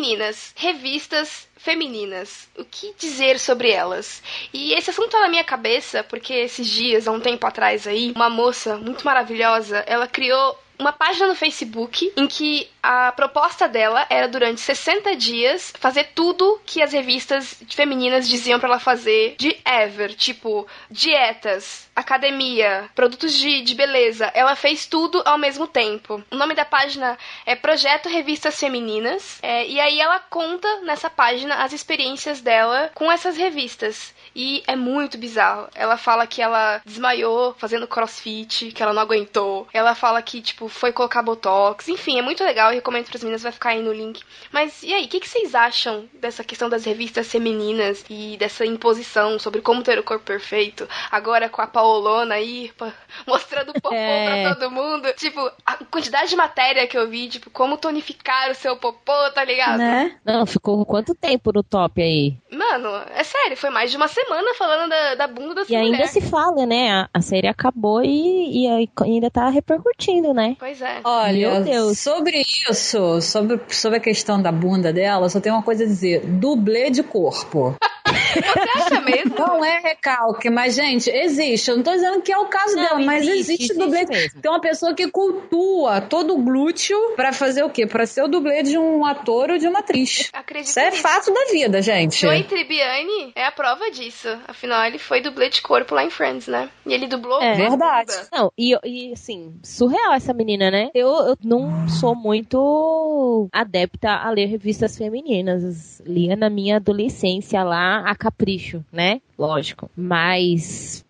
Meninas, revistas femininas. O que dizer sobre elas? E esse assunto tá na minha cabeça porque esses dias, há um tempo atrás aí, uma moça muito maravilhosa, ela criou uma página no Facebook em que a proposta dela era durante 60 dias fazer tudo que as revistas femininas diziam para ela fazer de ever, tipo dietas, academia, produtos de, de beleza. Ela fez tudo ao mesmo tempo. O nome da página é Projeto Revistas Femininas. É, e aí ela conta nessa página as experiências dela com essas revistas. E é muito bizarro. Ela fala que ela desmaiou fazendo crossfit, que ela não aguentou. Ela fala que, tipo, foi colocar botox. Enfim, é muito legal. Eu recomendo para as meninas, vai ficar aí no link. Mas e aí, o que, que, vocês acham dessa questão das revistas femininas e dessa imposição sobre como ter o corpo perfeito? Agora com a Paolona aí, mostrando popô é. pra todo mundo. Tipo, a quantidade de matéria que eu vi, tipo, como tonificar o seu popô, tá ligado? Né? Não, ficou quanto tempo no top aí? Mano, é sério, foi mais de uma semana falando da, da bunda dessa E ainda mulher. se fala, né? A, a série acabou e, e ainda tá repercutindo, né? Pois é. Olha, Meu Deus. sobre isso, sobre, sobre a questão da bunda dela, só tem uma coisa a dizer: dublê de corpo. Você acha mesmo? Não é recalque, mas, gente, existe. Eu não tô dizendo que é o caso não, dela, mas existe, existe dublê. Mesmo. Tem uma pessoa que cultua todo o glúteo pra fazer o quê? Pra ser o dublê de um ator ou de uma atriz. Acredito Isso é fato da vida, gente. Joey Tribbiani é a prova disso. Afinal, ele foi dublê de corpo lá em Friends, né? E ele dublou. É verdade. Não, e, e assim, surreal essa menina, né? Eu, eu não sou muito adepta a ler revistas femininas. Lia na minha adolescência lá a capricho, né? Lógico. Mas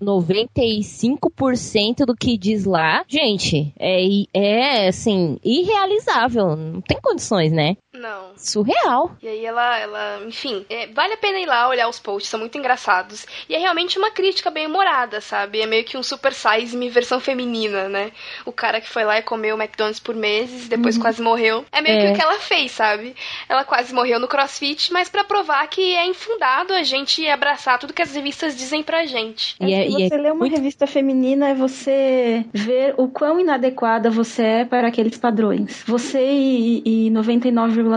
95% do que diz lá, gente, é, é assim, irrealizável. Não tem condições, né? Não. Surreal. E aí ela, ela enfim, é, vale a pena ir lá olhar os posts, são muito engraçados. E é realmente uma crítica bem humorada, sabe? É meio que um super size me versão feminina, né? O cara que foi lá e comeu McDonald's por meses, depois uhum. quase morreu. É meio é. que o que ela fez, sabe? Ela quase morreu no CrossFit, mas para provar que é infundado a gente abraçar tudo que as revistas dizem pra gente. E é, se você é lê uma muito... revista feminina, é você ver o quão inadequada você é para aqueles padrões. Você e, e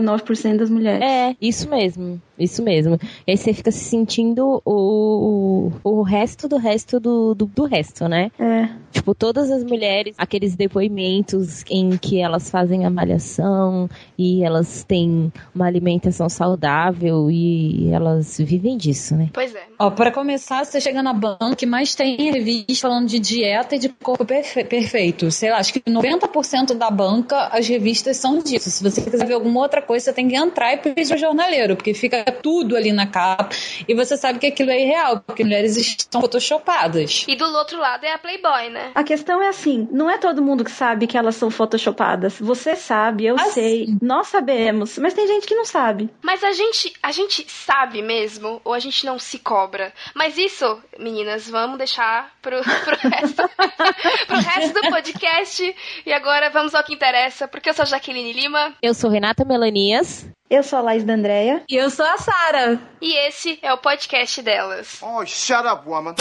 99,9% das mulheres. É, isso mesmo. Isso mesmo. E aí você fica se sentindo o, o, o resto do resto do, do, do, resto, né? É. Tipo, todas as mulheres, aqueles depoimentos em que elas fazem a malhação e elas têm uma alimentação saudável e elas vivem disso, né? Pois é. Ó, pra começar, você chega na banca que mais tem revista falando de dieta e de corpo perfe perfeito. Sei lá, acho que 90% da banca as revistas são disso. Se você quiser ver alguma outra coisa, você tem que entrar e pedir o jornaleiro, porque fica tudo ali na capa e você sabe que aquilo é irreal, porque mulheres estão photoshopadas. E do outro lado é a Playboy, né? A questão é assim, não é todo mundo que sabe que elas são photoshopadas. Você sabe, eu sei, nós sabemos, mas tem gente que não sabe. Mas a gente, a gente sabe mesmo ou a gente não se cobra? Mas isso, meninas, vamos deixar pro, pro resto pro resto do podcast. E agora vamos ao que interessa, porque eu sou Jaqueline Lima. Eu sou Renata Melanias. Eu sou a Laís da Andréia. E eu sou a Sara. E esse é o podcast delas. Oh, shut up, woman.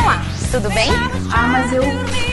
Olá, tudo bem? Ah, mas eu.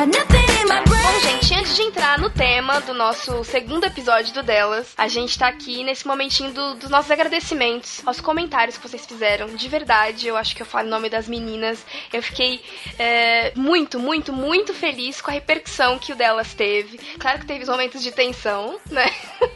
got nothing tema do nosso segundo episódio do Delas. A gente tá aqui nesse momentinho do, dos nossos agradecimentos aos comentários que vocês fizeram. De verdade, eu acho que eu falo em nome das meninas. Eu fiquei é, muito, muito, muito feliz com a repercussão que o Delas teve. Claro que teve momentos de tensão, né?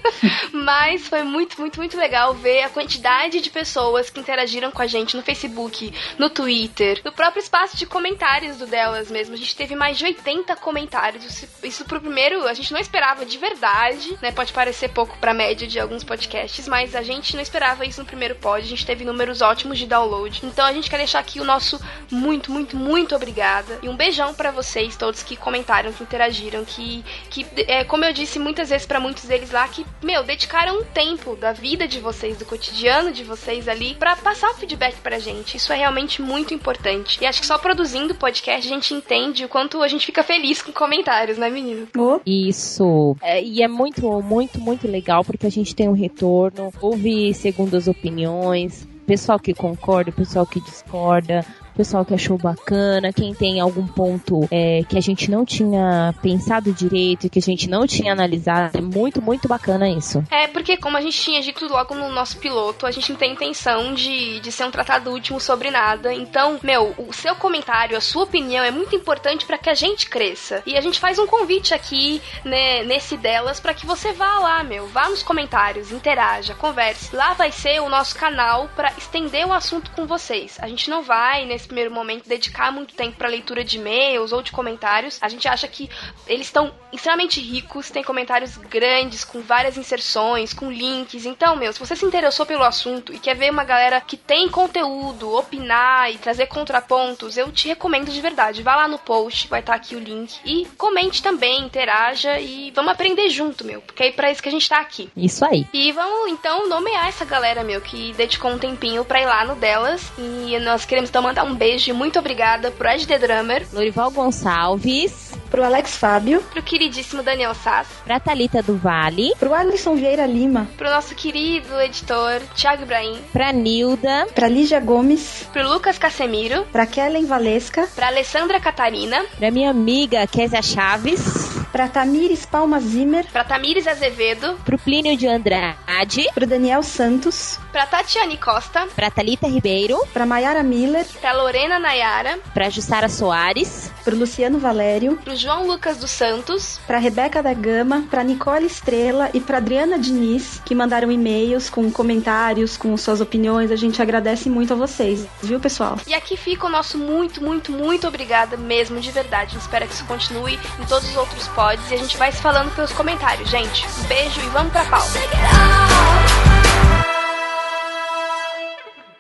Mas foi muito, muito, muito legal ver a quantidade de pessoas que interagiram com a gente no Facebook, no Twitter, no próprio espaço de comentários do delas mesmo. A gente teve mais de 80 comentários. Isso, isso pro primeiro, a gente não esperava de verdade, né? Pode parecer pouco pra média de alguns podcasts, mas a gente não esperava isso no primeiro pod. A gente teve números ótimos de download. Então a gente quer deixar aqui o nosso muito, muito, muito obrigada. E um beijão para vocês todos que comentaram, que interagiram, que, que é, como eu disse muitas vezes para muitos deles lá, que, meu, dedicaram um tempo da vida de vocês, do cotidiano de vocês ali, para passar o feedback pra gente. Isso é realmente muito importante. E acho que só produzindo podcast a gente entende o quanto a gente fica feliz com comentários, né, menino? Oh. Isso. É, e é muito, muito, muito legal porque a gente tem um retorno, ouve segundas opiniões, pessoal que concorda, pessoal que discorda, pessoal que achou bacana, quem tem algum ponto é, que a gente não tinha pensado direito, que a gente não tinha analisado. É muito, muito bacana isso. É, porque como a gente tinha dito logo no nosso piloto, a gente não tem intenção de, de ser um tratado último sobre nada. Então, meu, o seu comentário, a sua opinião é muito importante para que a gente cresça. E a gente faz um convite aqui, né, nesse delas, para que você vá lá, meu, vá nos comentários, interaja, converse. Lá vai ser o nosso canal para estender o assunto com vocês. A gente não vai nesse primeiro momento dedicar muito tempo para leitura de e-mails ou de comentários. A gente acha que eles estão extremamente ricos, tem comentários grandes com várias inserções, com links. Então, meu, se você se interessou pelo assunto e quer ver uma galera que tem conteúdo, opinar e trazer contrapontos, eu te recomendo de verdade. Vá lá no post, vai estar aqui o link e comente também, interaja e vamos aprender junto, meu, porque é para isso que a gente tá aqui. Isso aí. E vamos então nomear essa galera, meu, que dedicou um tempinho pra ir lá no delas. E nós queremos então mandar um beijo e muito obrigada pro Ed The Drummer, Lorival Gonçalves, Pro Alex Fábio, pro queridíssimo Daniel Sass, pra Thalita do Vale, pro Alisson Vieira Lima, pro nosso querido editor Thiago Ibrahim, pra Nilda, pra Lígia Gomes, pro Lucas Casemiro, pra Kellen Valesca, pra Alessandra Catarina, pra minha amiga Késia Chaves, pra Tamires Palma Zimmer, pra Tamires Azevedo, pro Plínio de Andrade, pro Daniel Santos, pra Tatiane Costa, pra Thalita Ribeiro, pra Mayara Miller, pra Lorena Nayara, pra Jussara Soares, pro Luciano Valério, pro João Lucas dos Santos, pra Rebeca da Gama, pra Nicole Estrela e pra Adriana Diniz, que mandaram e-mails com comentários, com suas opiniões. A gente agradece muito a vocês, viu, pessoal? E aqui fica o nosso muito, muito, muito obrigada mesmo, de verdade. A gente espera que isso continue em todos os outros pods e a gente vai se falando pelos comentários, gente. Um beijo e vamos pra pauta.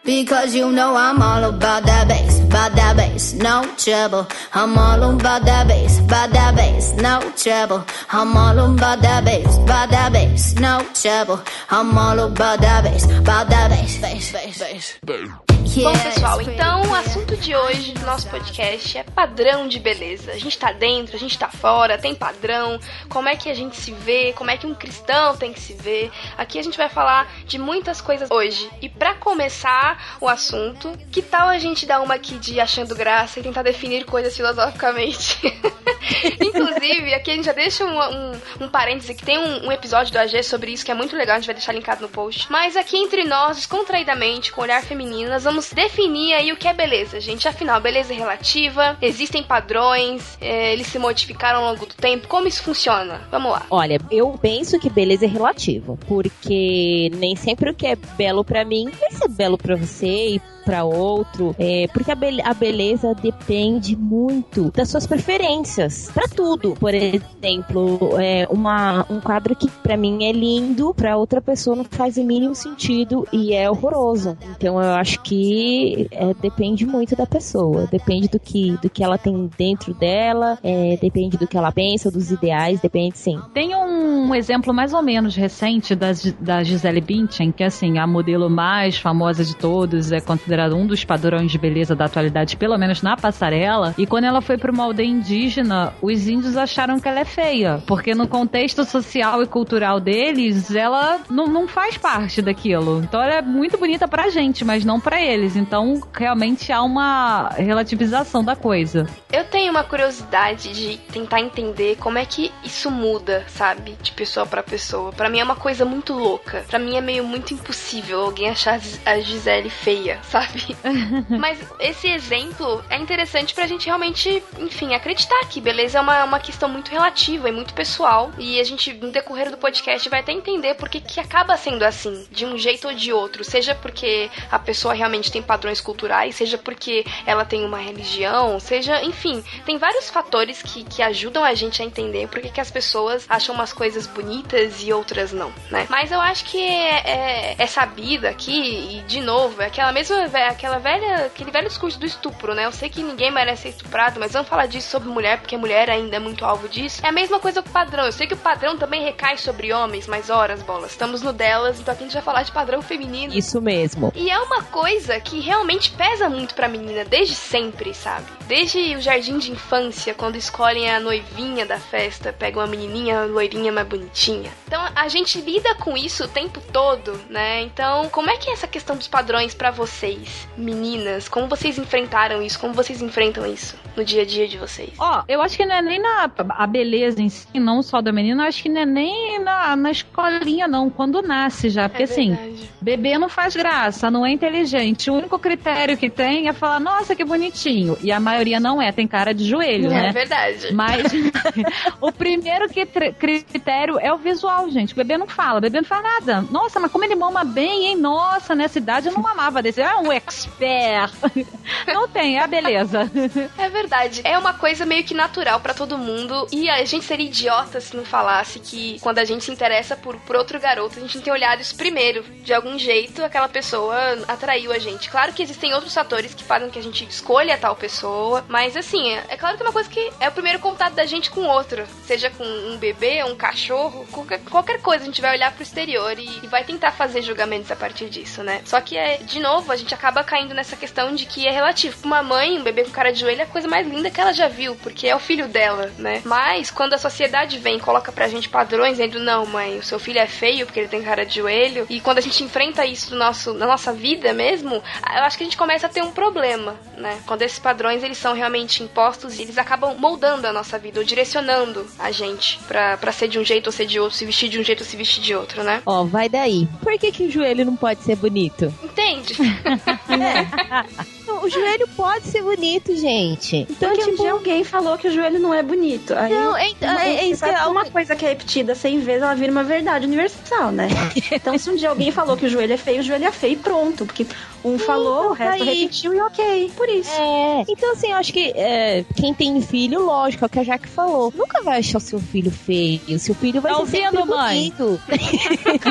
Because you know I'm all about that bass, about that bass, no trouble. I'm all about that bass, about that bass, no trouble. I'm all about that bass, about that bass, no trouble. I'm all about that bass, about that bass, bass, bass, bass. Bom, pessoal, então o assunto de hoje do nosso podcast é padrão de beleza. A gente tá dentro, a gente tá fora, tem padrão, como é que a gente se vê, como é que um cristão tem que se ver. Aqui a gente vai falar de muitas coisas hoje. E para começar o assunto, que tal a gente dar uma aqui de achando graça e tentar definir coisas filosoficamente? Inclusive, aqui a gente já deixa um, um, um parêntese que tem um, um episódio do AG sobre isso que é muito legal, a gente vai deixar linkado no post. Mas aqui entre nós, descontraidamente, com olhar feminino, nós vamos definir aí o que é beleza, gente. Afinal, beleza é relativa, existem padrões, é, eles se modificaram ao longo do tempo. Como isso funciona? Vamos lá. Olha, eu penso que beleza é relativo, porque nem sempre o que é belo pra mim vai ser belo pra você e para outro, é, porque a, be a, beleza depende muito das suas preferências para tudo. Por exemplo, é, uma, um quadro que para mim é lindo, para outra pessoa não faz o mínimo sentido e é horroroso. Então eu acho que é, depende muito da pessoa, depende do que do que ela tem dentro dela, é, depende do que ela pensa, dos ideais, depende sim. Tem um exemplo mais ou menos recente da, da Gisele Bündchen, que assim a modelo mais famosa de todos é considerada considerado um dos padrões de beleza da atualidade, pelo menos na passarela. E quando ela foi para uma aldeia indígena, os índios acharam que ela é feia, porque no contexto social e cultural deles, ela não, não faz parte daquilo. Então ela é muito bonita pra gente, mas não pra eles. Então, realmente há uma relativização da coisa. Eu tenho uma curiosidade de tentar entender como é que isso muda, sabe? De pessoa pra pessoa. Pra mim é uma coisa muito louca. Pra mim é meio muito impossível alguém achar a Gisele feia, sabe? Mas esse exemplo é interessante pra gente realmente, enfim, acreditar que beleza é uma, uma questão muito relativa e muito pessoal. E a gente, no decorrer do podcast, vai até entender por que, acaba sendo assim, de um jeito ou de outro. Seja porque a pessoa realmente tem padrões culturais, seja porque ela tem uma religião, seja, enfim, tem vários fatores que, que ajudam a gente a entender por que as pessoas acham umas coisas bonitas e outras não, né? Mas eu acho que é, é, é sabido aqui, e de novo, é aquela mesma, aquela velha, aquele velho discurso do estupro, né? Eu sei que ninguém merece ser estuprado, mas vamos falar disso sobre mulher, porque mulher ainda é muito alvo disso. É a mesma coisa com o padrão. Eu sei que o padrão também recai sobre homens, mas horas, bolas. Estamos no delas, então aqui a gente vai falar de padrão feminino. Isso mesmo. E é uma coisa que realmente pesa muito pra menina desde sempre, sabe? Desde o jardim de infância, quando escolhem a noivinha da festa, pegam uma menininha loirinha mais bonitinha. Então a gente lida com isso o tempo todo, né? Então, como é que é essa questão dos padrões para vocês, meninas? Como vocês enfrentaram isso? Como vocês enfrentam isso no dia a dia de vocês? Ó, eu acho que não é nem na a beleza em si, não só da menina, acho que não é nem na, na escolinha, não, quando nasce já. Porque É assim, bebê não faz graça, não é inteligente. O único critério que tem é falar, nossa, que bonitinho. E a maioria não é, tem cara de joelho, É né? verdade. Mas o primeiro que critério é o visual, gente. O bebê não fala, o bebê não faz nada. Nossa, mas como ele mama bem, hein? Nossa, nessa idade eu não mamava desse. É um expert. Não tem, é a beleza. É verdade. É uma coisa meio que natural pra todo mundo. E a gente seria idiota se não falasse que quando a gente se interessa por, por outro garoto, a gente tem olhado isso primeiro. De algum jeito, aquela pessoa atraiu a gente. Claro que existem outros fatores que fazem que a gente escolha tal pessoa. Mas assim, é, claro que é uma coisa que é o primeiro contato da gente com outro. Seja com um bebê, um cachorro, qualquer, qualquer coisa, a gente vai olhar pro exterior e, e vai tentar fazer julgamentos a partir disso, né? Só que é, de novo, a gente acaba caindo nessa questão de que é relativo. Uma mãe, um bebê com cara de joelho é a coisa mais linda que ela já viu, porque é o filho dela, né? Mas quando a sociedade vem e coloca pra gente padrões, dizendo, não, mãe, o seu filho é feio porque ele tem cara de joelho, e quando a gente enfrenta isso no nosso, na nossa vida mesmo, eu acho que a gente começa a ter um problema, né? Quando esses padrões eles são realmente impostos, eles acabam moldando a nossa vida, ou direcionando a gente pra, pra ser de um jeito ou ser de outro, se vestir de um jeito ou se vestir de outro, né? Ó, vai daí. Por que, que o joelho não pode ser bonito? Entende? O joelho pode ser bonito, gente. Então, Porque um tipo, dia alguém falou que o joelho não é bonito. Aí, Não, é- é- é isso é uma coisa que é repetida 100 vezes, ela vira uma verdade universal, né? então, se um dia alguém falou que o joelho é feio, o joelho é feio e pronto. Porque um falou, o resto aí. repetiu e ok. Por isso. É, então assim, eu acho que é, quem tem filho, lógico, é o que a Jaque falou. Nunca vai achar o seu filho feio. Seu filho vai Tá ser sempre mãe? bonito.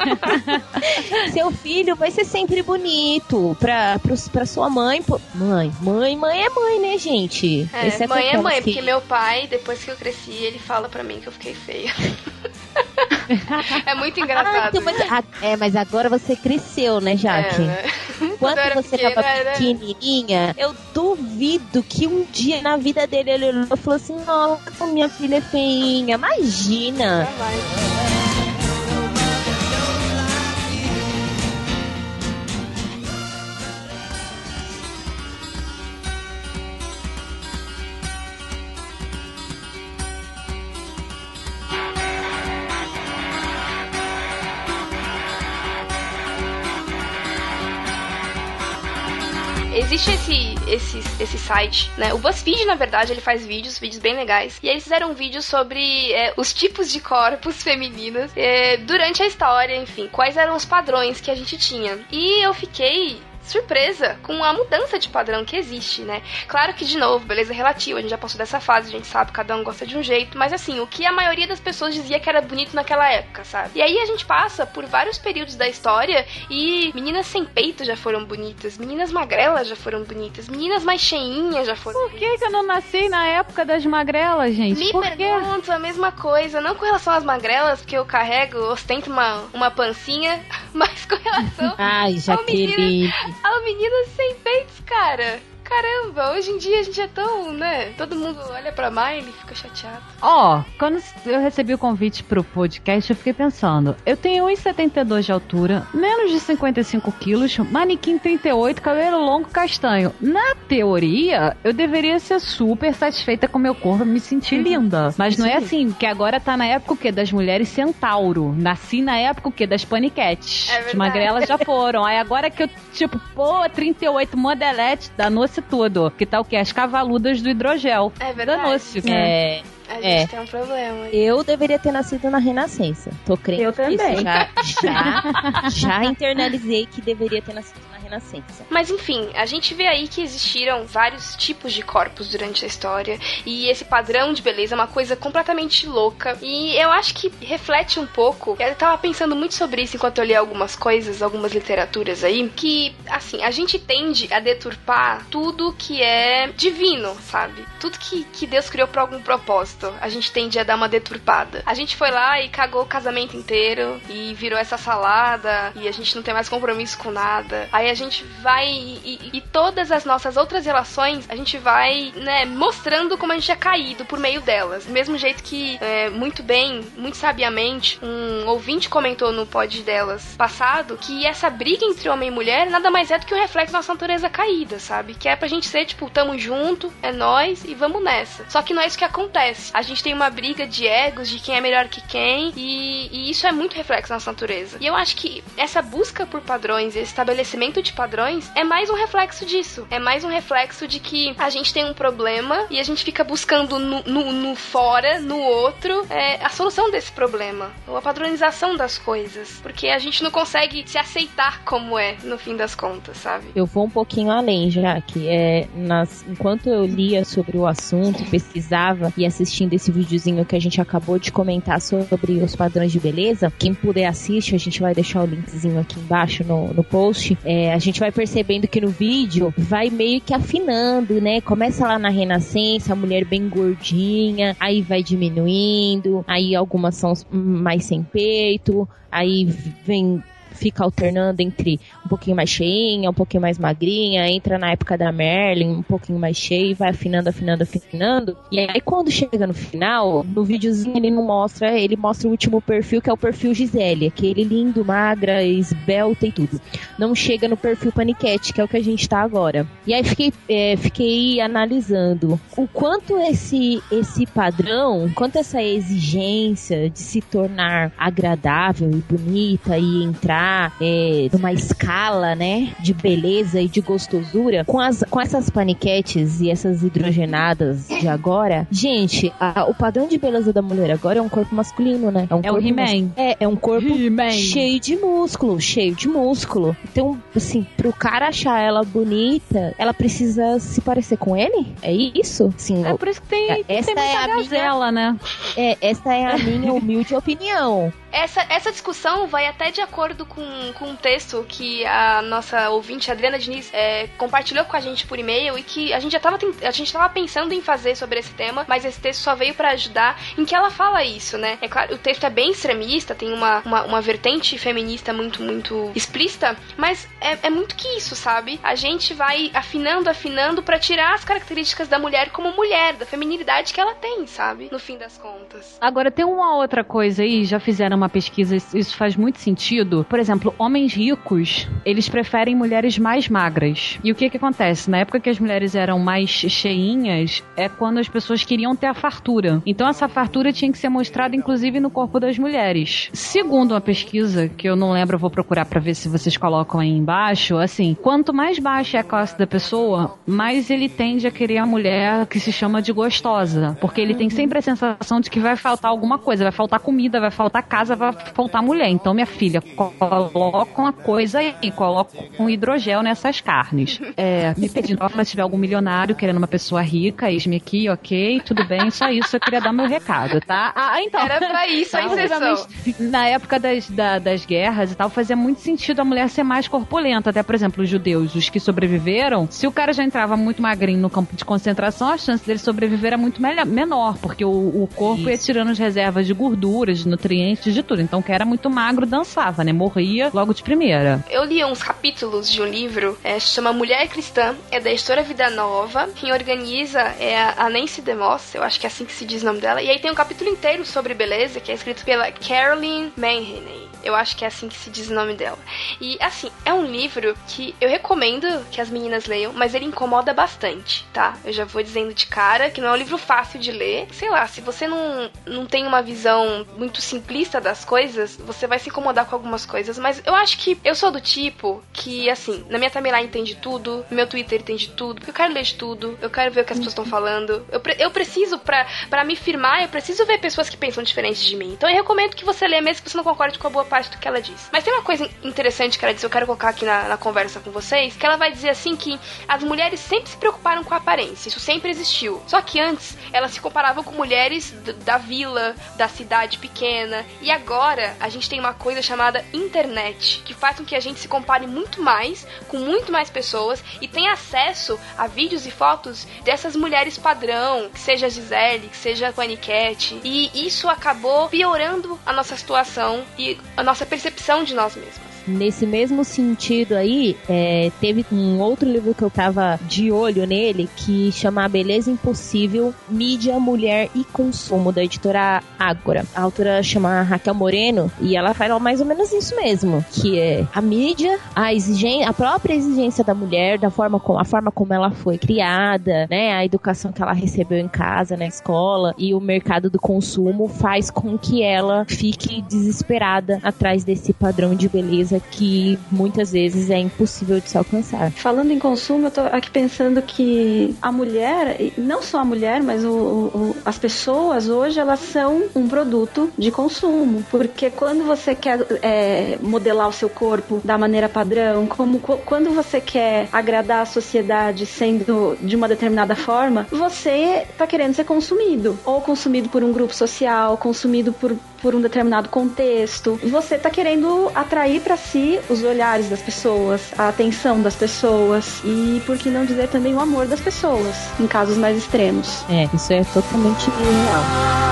seu filho vai ser sempre bonito. Pra, pros- pra sua mãe. Pô- Mãe, mãe, mãe é mãe, né, gente? É, Exceto mãe é mãe, que- porque meu pai, depois que eu cresci, ele fala pra mim que eu fiquei feia. é muito Ah, engraçado. então, mas, ah, é, mas agora você cresceu, né, Jaque? É, né? Quando era você pequena, tava era- pequenininha, eu duvido que um dia na vida dele ele olhou e falou assim: Nossa, minha filha é feinha. Imagina! Jamais. Existe esse, esse, esse site, né? O BuzzFeed, na verdade, ele faz vídeos, vídeos bem legais. E eles fizeram um vídeo sobre é, os tipos de corpos femininos é, durante a história, enfim, quais eram os padrões que a gente tinha. E eu fiquei surpresa com a mudança de padrão que existe, né? Claro que, de novo, beleza relativa, a gente já passou dessa fase, a gente sabe, cada um gosta de um jeito, mas assim, o que a maioria das pessoas dizia que era bonito naquela época, sabe? E aí a gente passa por vários períodos da história e meninas sem peito já foram bonitas, meninas magrelas já foram bonitas, meninas mais cheinhas já foram Por que, que eu não nasci na época das magrelas, gente? me Por quê? pergunto a mesma coisa, não com relação às magrelas, porque eu carrego, ostento uma, uma pancinha, mas com relação Ai, Jaqueline. Ao menino sem peitos, cara. Caramba. Hoje em dia a gente é tão, né? Todo mundo olha pra Miley e fica chateado. Ó, quando eu recebi o convite pro podcast, eu fiquei pensando. Eu tenho 1,72 de altura, menos de 55 quilos, manequim 38, cabelo longo castanho. Na teoria, eu deveria ser super satisfeita com meu corpo, me sentir linda. Mas não é assim, porque agora tá na época o quê? Das mulheres centauro. Nasci na época o quê? Das paniquetes. É verdade. As magrelas já foram. Aí agora que eu, tipo, pô, 38 modelete, danou-se tudo. Que tá o quê? As cavaludas do hidrogel. É verdade. Danou-se. É, A gente É. tem um problema. aí. eu deveria ter nascido na Renascença. Tô crendo Eu também. Já, já, já internalizei que deveria ter nascido na Renascença. Mas enfim, a gente vê aí que existiram vários tipos de corpos durante a história e esse padrão de beleza é uma coisa completamente louca e eu acho que reflete um pouco. Eu tava pensando muito sobre isso enquanto eu li algumas coisas, algumas literaturas aí, que assim, a gente tende a deturpar tudo que é divino, sabe? Tudo que, que Deus criou pra algum propósito. A gente tende a dar uma deturpada. A gente foi lá e cagou o casamento inteiro e virou essa salada e a gente não tem mais compromisso com nada. Aí a gente vai e, e- todas as nossas outras relações, a gente vai, né, mostrando como a gente é caído por meio delas. Mesmo jeito que, é, muito bem, muito sabiamente, um ouvinte comentou no pod delas passado que essa briga entre homem e mulher nada mais é do que um reflexo da nossa natureza caída, sabe? Que é pra gente ser, tipo, tamo junto, é nós e vamos nessa. Só que não é isso que acontece. A gente tem uma briga de egos, de quem é melhor que quem, e, e isso é muito reflexo da nossa natureza. E eu acho que essa busca por padrões, esse estabelecimento de padrões, é mais um reflexo disso. É mais um reflexo de que a gente tem um problema e a gente fica buscando no, no- no fora, no outro, é, a solução desse problema. Ou a padronização das coisas. Porque a gente não consegue se aceitar como é, no fim das contas, sabe? Eu vou um pouquinho além já, que é nas, enquanto eu lia sobre o assunto, pesquisava e assistindo esse videozinho que a gente acabou de comentar sobre os padrões de beleza, quem puder assiste, a gente vai deixar o linkzinho aqui embaixo no, no post. É, a gente vai percebendo que no vídeo vai meio que afinando, né? Começa lá na Renascença, a mulher bem gordinha, aí vai diminuindo, aí algumas são mais sem peito, aí vem fica alternando entre um pouquinho mais cheinha, um pouquinho mais magrinha, entra na época da Merlin, um pouquinho mais cheia, e vai afinando, afinando, afinando. E aí quando chega no final, no videozinho ele não mostra, ele mostra o último perfil, que é o perfil Gisele, aquele lindo, magra, esbelta e tudo. Não chega no perfil Paniquete, que é o que a gente tá agora. E aí fiquei, é, fiquei analisando o quanto esse, esse padrão, quanto essa exigência de se tornar agradável e bonita e entrar é, numa escala, né, de beleza e de gostosura, com, as, com essas paniquetes e essas hidrogenadas de agora, gente, a- o padrão de beleza da mulher agora é um corpo masculino, né? um É o corpo He-Man. mas- É, é um corpo He-Man. cheio de músculo, cheio de músculo. Então, assim, pro cara achar ela bonita, ela precisa se parecer com ele? É isso? Sim, É por isso que tem, Essa tem é a minha- gazela, né? é, essa é a minha humilde opinião. Essa, essa discussão vai até de acordo com, com um texto que a nossa ouvinte Adriana Diniz é, compartilhou com a gente por e-mail e que a gente já tava, tent- a gente tava pensando em fazer sobre esse tema, mas esse texto só veio pra ajudar em que ela fala isso, né? É claro, o texto é bem extremista, tem uma, uma, uma vertente feminista muito, muito explícita, mas é, é muito que isso, sabe? A gente vai afinando, afinando pra tirar as características da mulher como mulher, da feminilidade que ela tem, sabe? No fim das contas. Agora, tem uma outra coisa aí, já fizeram uma pesquisa, isso faz muito sentido. Por exemplo, homens ricos, eles preferem mulheres mais magras. E o que que acontece? Na época que as mulheres eram mais cheinhas, é quando as pessoas queriam ter a fartura. Então, essa fartura tinha que ser mostrada, inclusive, no corpo das mulheres. Segundo uma pesquisa, que eu não lembro, eu vou procurar pra ver se vocês colocam aí embaixo, assim, quanto mais baixa é a classe da pessoa, mais ele tende a querer a mulher que se chama de gostosa. Porque ele tem sempre a sensação de que vai faltar alguma coisa, vai faltar comida, vai faltar casa, vai faltar mulher. Então, minha filha, coloca uma coisa aí, coloca um hidrogel nessas carnes. É, me pedindo se tiver algum milionário querendo uma pessoa rica, eis-me aqui, ok, tudo bem, só isso eu queria dar meu recado, tá? Ah, então. Era pra isso a Tá, inserção. Na época das, da- das guerras e tal, fazia muito sentido a mulher ser mais corpulenta. Até, por exemplo, os judeus, os que sobreviveram, se o cara já entrava muito magrinho no campo de concentração, a chance dele sobreviver era muito melhor, menor, porque o, o corpo ia tirando as reservas de gorduras, de nutrientes, de de tudo. Então, quem era muito magro dançava, né? Morria logo de primeira. Eu li uns capítulos de um livro, é, chama Mulher Cristã, é da editora Vida Nova. Quem organiza é a Nancy DeMoss, eu acho que é assim que se diz o nome dela. E aí tem um capítulo inteiro sobre beleza, que é escrito pela Caroline Manhaney. Eu acho que é assim que se diz o nome dela. E assim, é um livro que eu recomendo que as meninas leiam, mas ele incomoda bastante, tá? Eu já vou dizendo de cara que não é um livro fácil de ler. Sei lá, se você não, não tem uma visão muito simplista das coisas, você vai se incomodar com algumas coisas. Mas eu acho que eu sou do tipo que, assim, na minha timeline entende tudo, no meu Twitter entende tudo, porque eu quero ler de tudo, eu quero ver o que as pessoas estão falando. Eu, pre eu preciso, pra, pra me firmar, eu preciso ver pessoas que pensam diferente de mim. Então eu recomendo que você leia, mesmo que você não concorde com a boa parte do que ela diz. Mas tem uma coisa interessante que ela diz, eu quero colocar aqui na, na conversa com vocês, que ela vai dizer assim que as mulheres sempre se preocuparam com a aparência, isso sempre existiu. Só que antes elas se comparavam com mulheres da vila, da cidade pequena, e agora a gente tem uma coisa chamada internet, que faz com que a gente se compare muito mais com muito mais pessoas e tenha acesso a vídeos e fotos dessas mulheres padrão, que seja a Gisele, que seja a Panicat, e isso acabou piorando a nossa situação e a nossa percepção de nós mesmos. Nesse mesmo sentido aí, é, teve um outro livro que eu tava de olho nele que chama A Beleza Impossível, Mídia, Mulher e Consumo, da editora Ágora. A autora chama Raquel Moreno e ela fala mais ou menos isso mesmo, que é a mídia, a exigência, a própria exigência da mulher, da forma como a forma como ela foi criada, né, a educação que ela recebeu em casa, na escola e o mercado do consumo faz com que ela fique desesperada atrás desse padrão de beleza que muitas vezes é impossível de se alcançar. Falando em consumo, eu tô aqui pensando que a mulher, não só a mulher, mas o, o, as pessoas hoje, elas são um produto de consumo. Porque quando você quer é, modelar o seu corpo da maneira padrão, como quando você quer agradar a sociedade sendo de uma determinada forma, você tá querendo ser consumido. Ou consumido por um grupo social, consumido por, por um determinado contexto. Você tá querendo atrair para si os olhares das pessoas, a atenção das pessoas e, por que não dizer, também o amor das pessoas, em casos mais extremos. É, isso é totalmente real.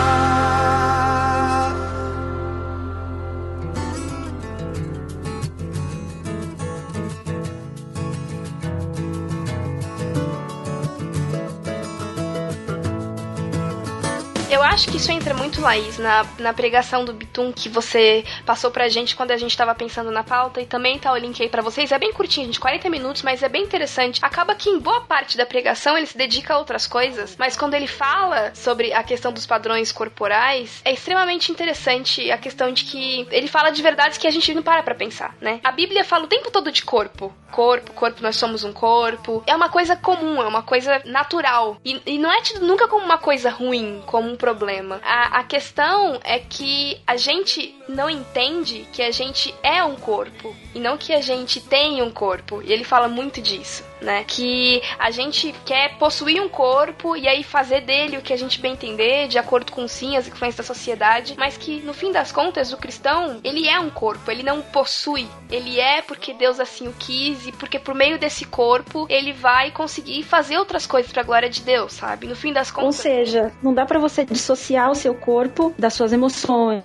Eu acho que isso entra muito, Laís, na, na pregação do Bitum que você passou pra gente quando a gente tava pensando na pauta e também tá o link aí pra vocês. É bem curtinho, gente, 40 minutos, mas é bem interessante. Acaba que em boa parte da pregação ele se dedica a outras coisas, mas quando ele fala sobre a questão dos padrões corporais, é extremamente interessante a questão de que ele fala de verdades que a gente não para pra pensar, né? A Bíblia fala o tempo todo de corpo. Corpo, corpo, nós somos um corpo. É uma coisa comum, é uma coisa natural. E, e não é tido nunca como uma coisa ruim, como um problema. A, a questão é que a gente não entende que a gente é um corpo e não que a gente tem um corpo. E ele fala muito disso, né? Que a gente quer possuir um corpo e aí fazer dele o que a gente bem entender, de acordo com sim as influências da sociedade, mas que no fim das contas o cristão, ele é um corpo, ele não possui. Ele é porque Deus assim o quis e porque por meio desse corpo ele vai conseguir fazer outras coisas para a glória de Deus, sabe? No fim das contas. Ou seja, não dá para você dissociar o seu corpo das suas emoções,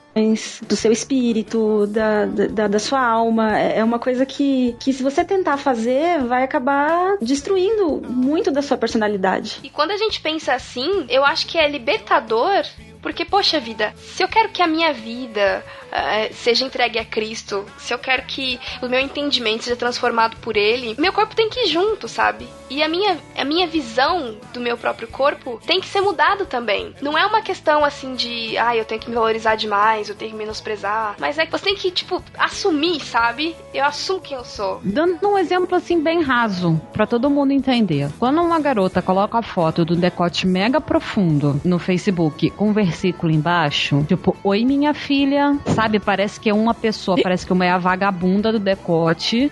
do seu espírito, da, da, da sua alma. É uma coisa que, que, se você tentar fazer, vai acabar destruindo muito da sua personalidade. E quando a gente pensa assim, eu acho que é libertador porque, poxa vida, se eu quero que a minha vida uh, seja entregue a Cristo, se eu quero que o meu entendimento seja transformado por Ele, meu corpo tem que ir junto, sabe? E a minha, a minha visão do meu próprio corpo tem que ser mudado também. Não é uma questão assim de, ah, eu tenho que me valorizar demais, eu tenho que menosprezar. Mas é que você tem que, tipo, assumir, sabe? Eu assumo quem eu sou. Dando um exemplo assim bem raso, para todo mundo entender. Quando uma garota coloca a foto do decote mega profundo no Facebook, conversando versículo embaixo, tipo, oi minha filha, sabe? Parece que é uma pessoa, parece que uma é a vagabunda do decote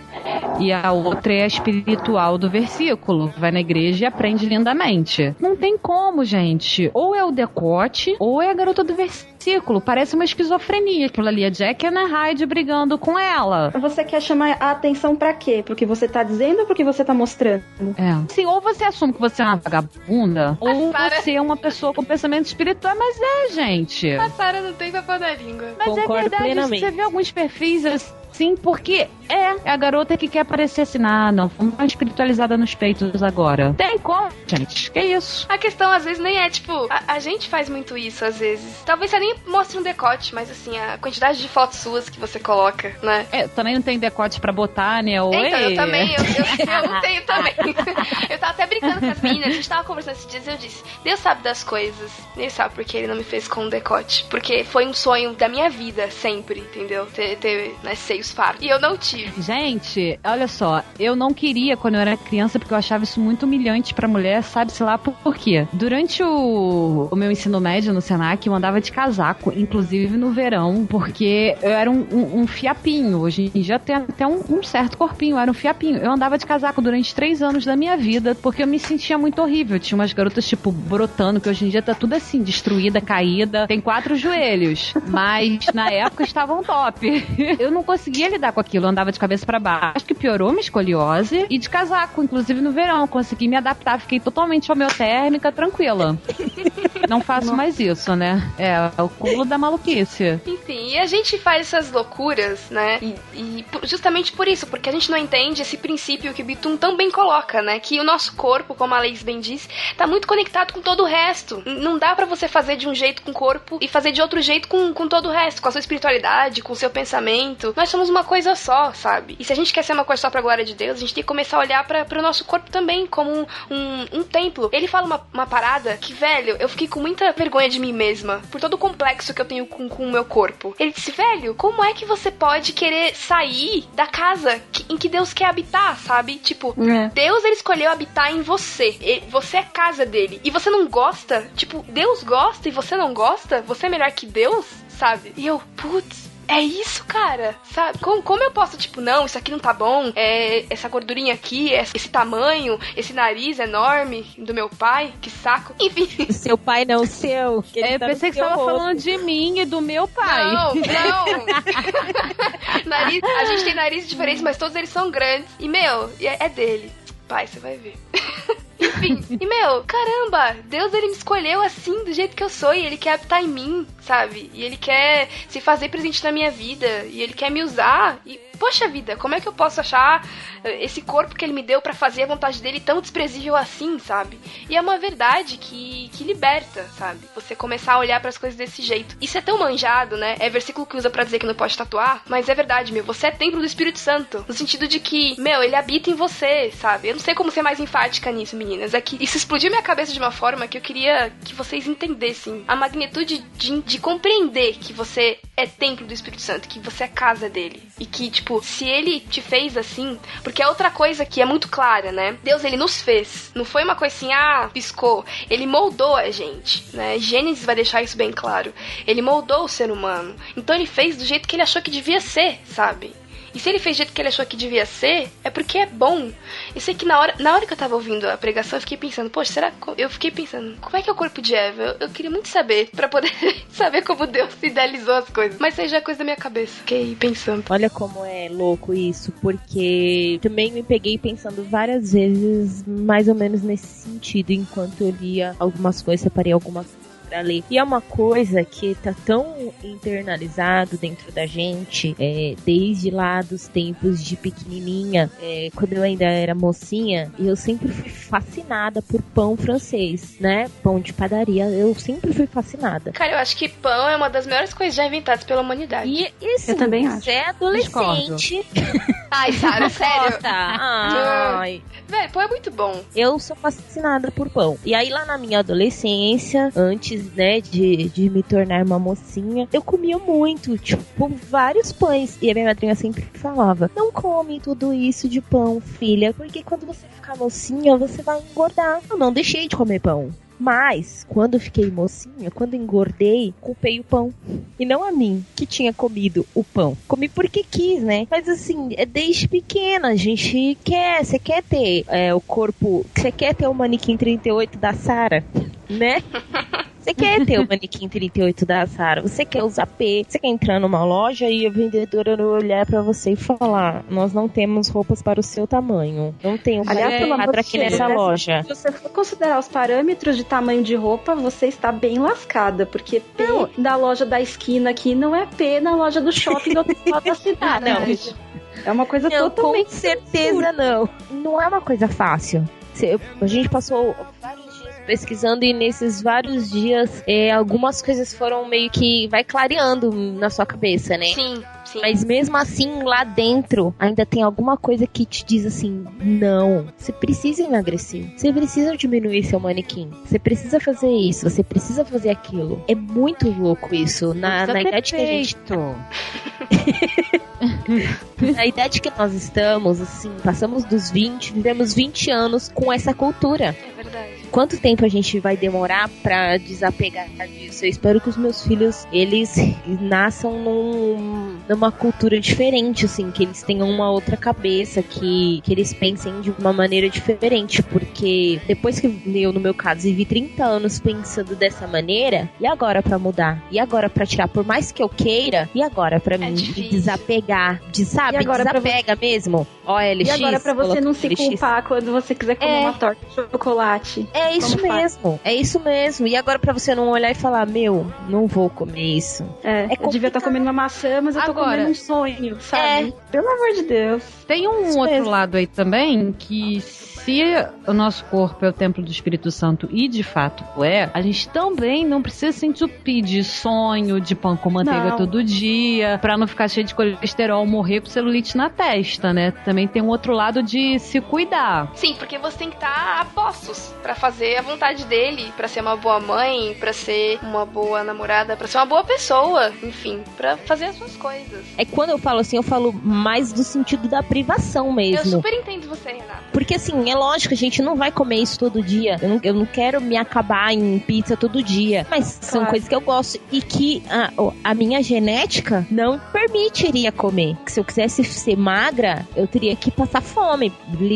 e a outra é a espiritual do versículo. Vai na igreja e aprende lindamente. Não tem como, gente. Ou é o decote, ou é a garota do versículo ciclo. Parece uma esquizofrenia. Aquilo ali, a Jack e a Hyde brigando com ela. Você quer chamar a atenção pra quê? Porque você tá dizendo ou porque você tá mostrando? É. Sim, ou você assume que você é uma vagabunda, ou Sarah- você é uma pessoa com pensamento espiritual. Mas é, gente. A Sarah não tem papo na língua. Mas Concordo é verdade, plenamente. você vê alguns perfis assim, porque é, é a garota que quer parecer assim, ah, não, vamos espiritualizada nos peitos agora. Tem como, gente, que isso? A questão às vezes nem é tipo, a, a gente faz muito isso às vezes. Talvez você nem mostre um decote, mas assim, a quantidade de fotos suas que você coloca, né? É, também não tem decote pra botar, né? Oi? Então, eu também, eu, eu, eu não tenho também. Meninas, a gente tava conversando esses dias e eu disse, Deus sabe das coisas. Ele sabe porque ele não me fez com um decote. Porque foi um sonho da minha vida, sempre, entendeu? Ter, ter né, seios fartos. E eu não tive. Gente, olha só, eu não queria quando eu era criança porque eu achava isso muito humilhante pra mulher, sabe-se lá por quê? Durante o, o meu ensino médio no Senac, eu andava de casaco, inclusive no verão, porque eu era um, um- um fiapinho. Hoje em dia tem até um, um certo corpinho, eu era um fiapinho. Eu andava de casaco durante três anos da minha vida porque eu me sentia muito horrível. Tinha umas garotas, tipo, brotando, que hoje em dia tá tudo assim, destruída, caída, tem quatro joelhos. Mas na época estavam top. Eu não conseguia lidar com aquilo, andava de cabeça pra baixo. Acho que piorou minha escoliose e de casaco, inclusive no verão. Consegui me adaptar, fiquei totalmente homeotérmica, tranquila. Não faço mais isso, né? É, é o cúmulo da maluquice. Enfim, e a gente faz essas loucuras, né? E, e justamente por isso, porque a gente não entende esse princípio que Bitum tão bem coloca, né? Que o nosso corpo, como a Leis bem diz, tá muito conectado com todo o resto. Não dá pra você fazer de um jeito com o corpo e fazer de outro jeito com, com todo o resto, com a sua espiritualidade, com o seu pensamento. Nós somos uma coisa só, sabe? E se a gente quer ser uma coisa só pra glória de Deus, a gente tem que começar a olhar pra, pro nosso corpo também como um, um, um templo. Ele fala uma, uma parada que, velho, eu fiquei com muita vergonha de mim mesma por todo o complexo que eu tenho com, com o meu corpo. Ele disse, velho, como é que você pode querer sair da casa que- em que Deus quer habitar, sabe? Tipo, É. Deus ele escolheu habitar em você. Você é casa dele. E você não gosta? Tipo, Deus gosta e você não gosta? Você é melhor que Deus? Sabe? E eu, putz. É isso, cara, sabe? Como, como eu posso, tipo, não, isso aqui não tá bom, é, essa gordurinha aqui, esse esse tamanho, esse nariz enorme do meu pai, que saco. Enfim, Seu pai não, seu. que É, eu tá pensei que você tava rosto. falando de mim e do meu pai. Não, não. nariz, a gente tem narizes diferentes, mas todos eles são grandes. E, meu, é, é dele. Pai, você vai ver. Enfim, e meu, caramba, Deus ele me escolheu assim, do jeito que eu sou, e ele quer habitar em mim, sabe? E ele quer se fazer presente na minha vida, e ele quer me usar. E, poxa vida, como é que eu posso achar eh, esse corpo que ele me deu pra fazer a vontade dele tão desprezível assim, sabe? E é uma verdade que, que liberta, sabe? Você começar a olhar pras coisas desse jeito. Isso é tão manjado, né? É versículo que usa pra dizer que não pode tatuar, mas é verdade, meu. Você é templo do Espírito Santo. No sentido de que, meu, ele habita em você, sabe? Eu não sei como ser mais enfática nisso, meninas. É que isso explodiu minha cabeça de uma forma que eu queria que vocês entendessem a magnitude de, de compreender que você é templo do Espírito Santo, que você é casa dele. E que, tipo, se ele te fez assim. Porque é outra coisa que é muito clara, né? Deus, ele nos fez. Não foi uma coisa assim, ah, piscou. Ele moldou a gente, né? Gênesis vai deixar isso bem claro. Ele moldou o ser humano. Então ele fez do jeito que ele achou que devia ser, sabe? E se ele fez do jeito que ele achou que devia ser, é porque é bom. Eu sei que na hora, na hora que eu tava ouvindo a pregação, eu fiquei pensando, poxa, será que. Eu fiquei pensando, como é que é o corpo de Eva? Eu, eu queria muito saber, pra poder saber como Deus idealizou as coisas. Mas aí já é coisa da minha cabeça. Fiquei pensando. Olha como é louco isso, porque também me peguei pensando várias vezes, mais ou menos nesse sentido, enquanto eu lia algumas coisas, separei algumas pra ler. E é uma coisa que tá tão internalizado dentro da gente, é, desde lá dos tempos de pequenininha, é, quando eu ainda era mocinha, e eu sempre fui fascinada por pão francês, né? Pão de padaria, eu sempre fui fascinada. Cara, eu acho que pão é uma das melhores coisas já inventadas pela humanidade. E esse Eu também acho. você é adolescente. Ai, Sara, sério. Ai. Véi, pão é muito bom. Eu sou fascinada por pão. E aí, lá na minha adolescência, antes, né, de, de me tornar uma mocinha, eu comia muito, tipo, vários pães. E a minha madrinha sempre falava: Não come tudo isso de pão, filha, porque quando você ficar mocinha, você vai engordar. Eu não deixei de comer pão. Mas, quando fiquei mocinha, quando engordei, culpei o pão. E não a mim, que tinha comido o pão. Comi porque quis, né? Mas assim, é desde pequena, a gente quer, você quer ter é, o corpo. Você quer ter o manequim 38 da Sara, né? Você quer ter o manequim 38 da Sara, você quer usar P, você quer entrar numa loja e a vendedora olhar pra você e falar: Nós não temos roupas para o seu tamanho. Não tem um Aliás, pelo amor quadro de aqui Deus, nessa né? loja. Se você for considerar os parâmetros de tamanho de roupa, você está bem lascada, porque P da loja da esquina aqui não é P na loja do shopping do outro lado da cidade. Ah, não. É uma coisa Não, totalmente com certeza não. Não é uma coisa fácil. A gente passou pesquisando e nesses vários dias é, algumas coisas foram meio que vai clareando na sua cabeça, né? Sim, sim. Mas mesmo assim, lá dentro, ainda tem alguma coisa que te diz assim: não, você precisa emagrecer. Você precisa diminuir seu manequim. Você precisa fazer isso, você precisa fazer aquilo. É muito louco isso. Na, na idade que a gente na idade que nós estamos, assim, passamos dos 20, vivemos 20 anos com essa cultura. É. Quanto tempo a gente vai demorar pra desapegar disso? Eu espero que os meus filhos, eles nasçam num- numa cultura diferente, assim, que eles tenham uma outra cabeça, que, que eles pensem de uma maneira diferente, porque depois que eu, no meu caso, vivi 30 anos pensando dessa maneira, e agora pra mudar? E agora pra tirar? Por mais que eu queira, e agora pra mim difícil. desapegar? De, sabe, E agora desapega mesmo? OLX, E agora pra você não se LX. culpar quando você quiser comer É. uma torta de chocolate. É isso Como faz? mesmo, é isso mesmo. E agora pra você não olhar e falar, meu, não vou comer isso. É, É eu devia estar comendo uma maçã, mas eu tô Agora- comendo um sonho, sabe? Pelo amor de Deus. Tem um Isso outro mesmo. lado aí também que se o nosso corpo é o templo do Espírito Santo e de fato é, a gente também não precisa se entupir de sonho, de pão com manteiga Não. todo dia, pra não ficar cheio de colesterol, morrer com celulite na testa, né? Também tem um outro lado de se cuidar. Sim, porque você tem que estar a postos pra fazer a vontade dele, pra ser uma boa mãe, pra ser uma boa namorada, pra ser uma boa pessoa, enfim, pra fazer as suas coisas. É que quando eu falo assim, eu falo mais do sentido da privação Eu mesmo. super entendo você, Renata. Porque assim, é lógico, a gente não vai comer isso todo dia. Eu não, eu não quero me acabar em pizza todo dia. Mas são Claro. coisas que eu gosto. E que a, a minha genética não permitiria comer. Que se eu quisesse ser magra, eu teria que passar fome,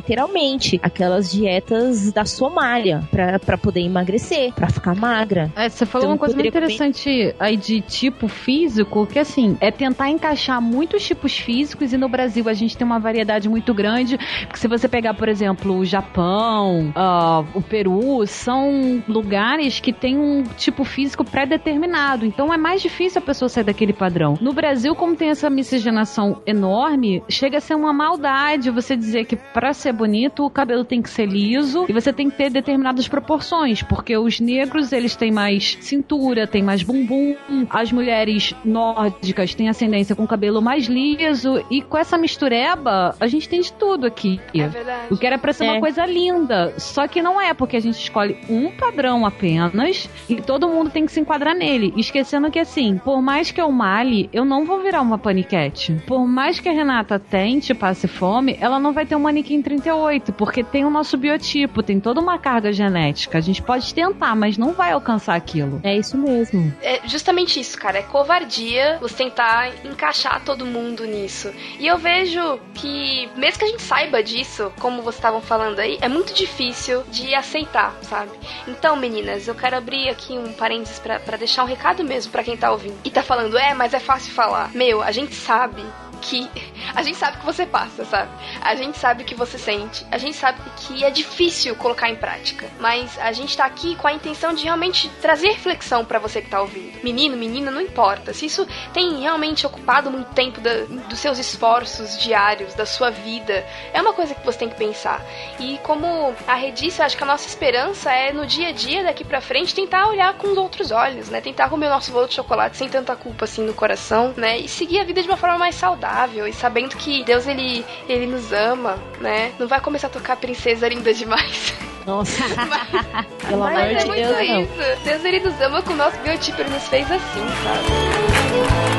literalmente. Aquelas dietas da Somália, pra, pra poder emagrecer, pra ficar magra. É, você falou Então, uma coisa muito poderia comer- interessante aí de tipo físico, que assim, é tentar encaixar muitos tipos físicos e no Brasil a gente tem uma variedade muito grande, porque se você pegar, por exemplo, o Japão, ah, o Peru, são lugares que tem um tipo físico pré-determinado, então é mais difícil a pessoa sair daquele padrão. No Brasil, como tem essa miscigenação enorme, chega a ser uma maldade você dizer que pra ser bonito o cabelo tem que ser liso e você tem que ter determinadas proporções, porque os negros eles têm mais cintura, têm mais bumbum, as mulheres nórdicas têm ascendência com cabelo mais liso e com essa mistureba a gente tem de tudo aqui. É verdade. O que era pra ser É. uma coisa linda, só que não é, porque a gente escolhe um padrão apenas e todo mundo tem que se enquadrar nele, esquecendo que assim, por mais que eu male, eu não vou virar uma paniquete. Por mais que a Renata tente, passe fome, ela não vai ter um manequim 38, porque tem o nosso biotipo, tem toda uma carga genética. A gente pode tentar, mas não vai alcançar aquilo. É isso mesmo. É justamente isso, cara. É covardia você tentar encaixar todo mundo nisso. E eu vejo que, mesmo que a gente saiba disso, como vocês estavam falando aí, é muito difícil de aceitar, sabe? Então, meninas, eu quero abrir aqui um parênteses pra deixar um recado mesmo pra quem tá ouvindo. E tá falando, é, mas é fácil falar. Meu, a gente sabe que. A gente sabe que você passa, sabe? A gente sabe o que você sente. A gente sabe que é difícil colocar em prática. Mas a gente tá aqui com a intenção de realmente trazer reflexão pra você que tá ouvindo. Menino, menina, não importa. Se isso tem realmente ocupado muito tempo da- dos seus esforços diários, da sua vida, é uma coisa que você tem que pensar. E como a eu acho que a nossa esperança é no dia a dia, daqui pra frente, tentar olhar com os outros olhos, né? Tentar comer o nosso bolo de chocolate sem tanta culpa assim no coração, né? E seguir a vida de uma forma mais saudável e sabendo que Deus ele, ele nos ama, né? Não vai começar a tocar princesa linda demais. Nossa. Pelo Mas amor é de muito Deus, não. isso. Deus ele nos ama com o nosso biotipo, ele nos fez assim, sabe?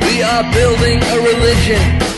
We are building a religion.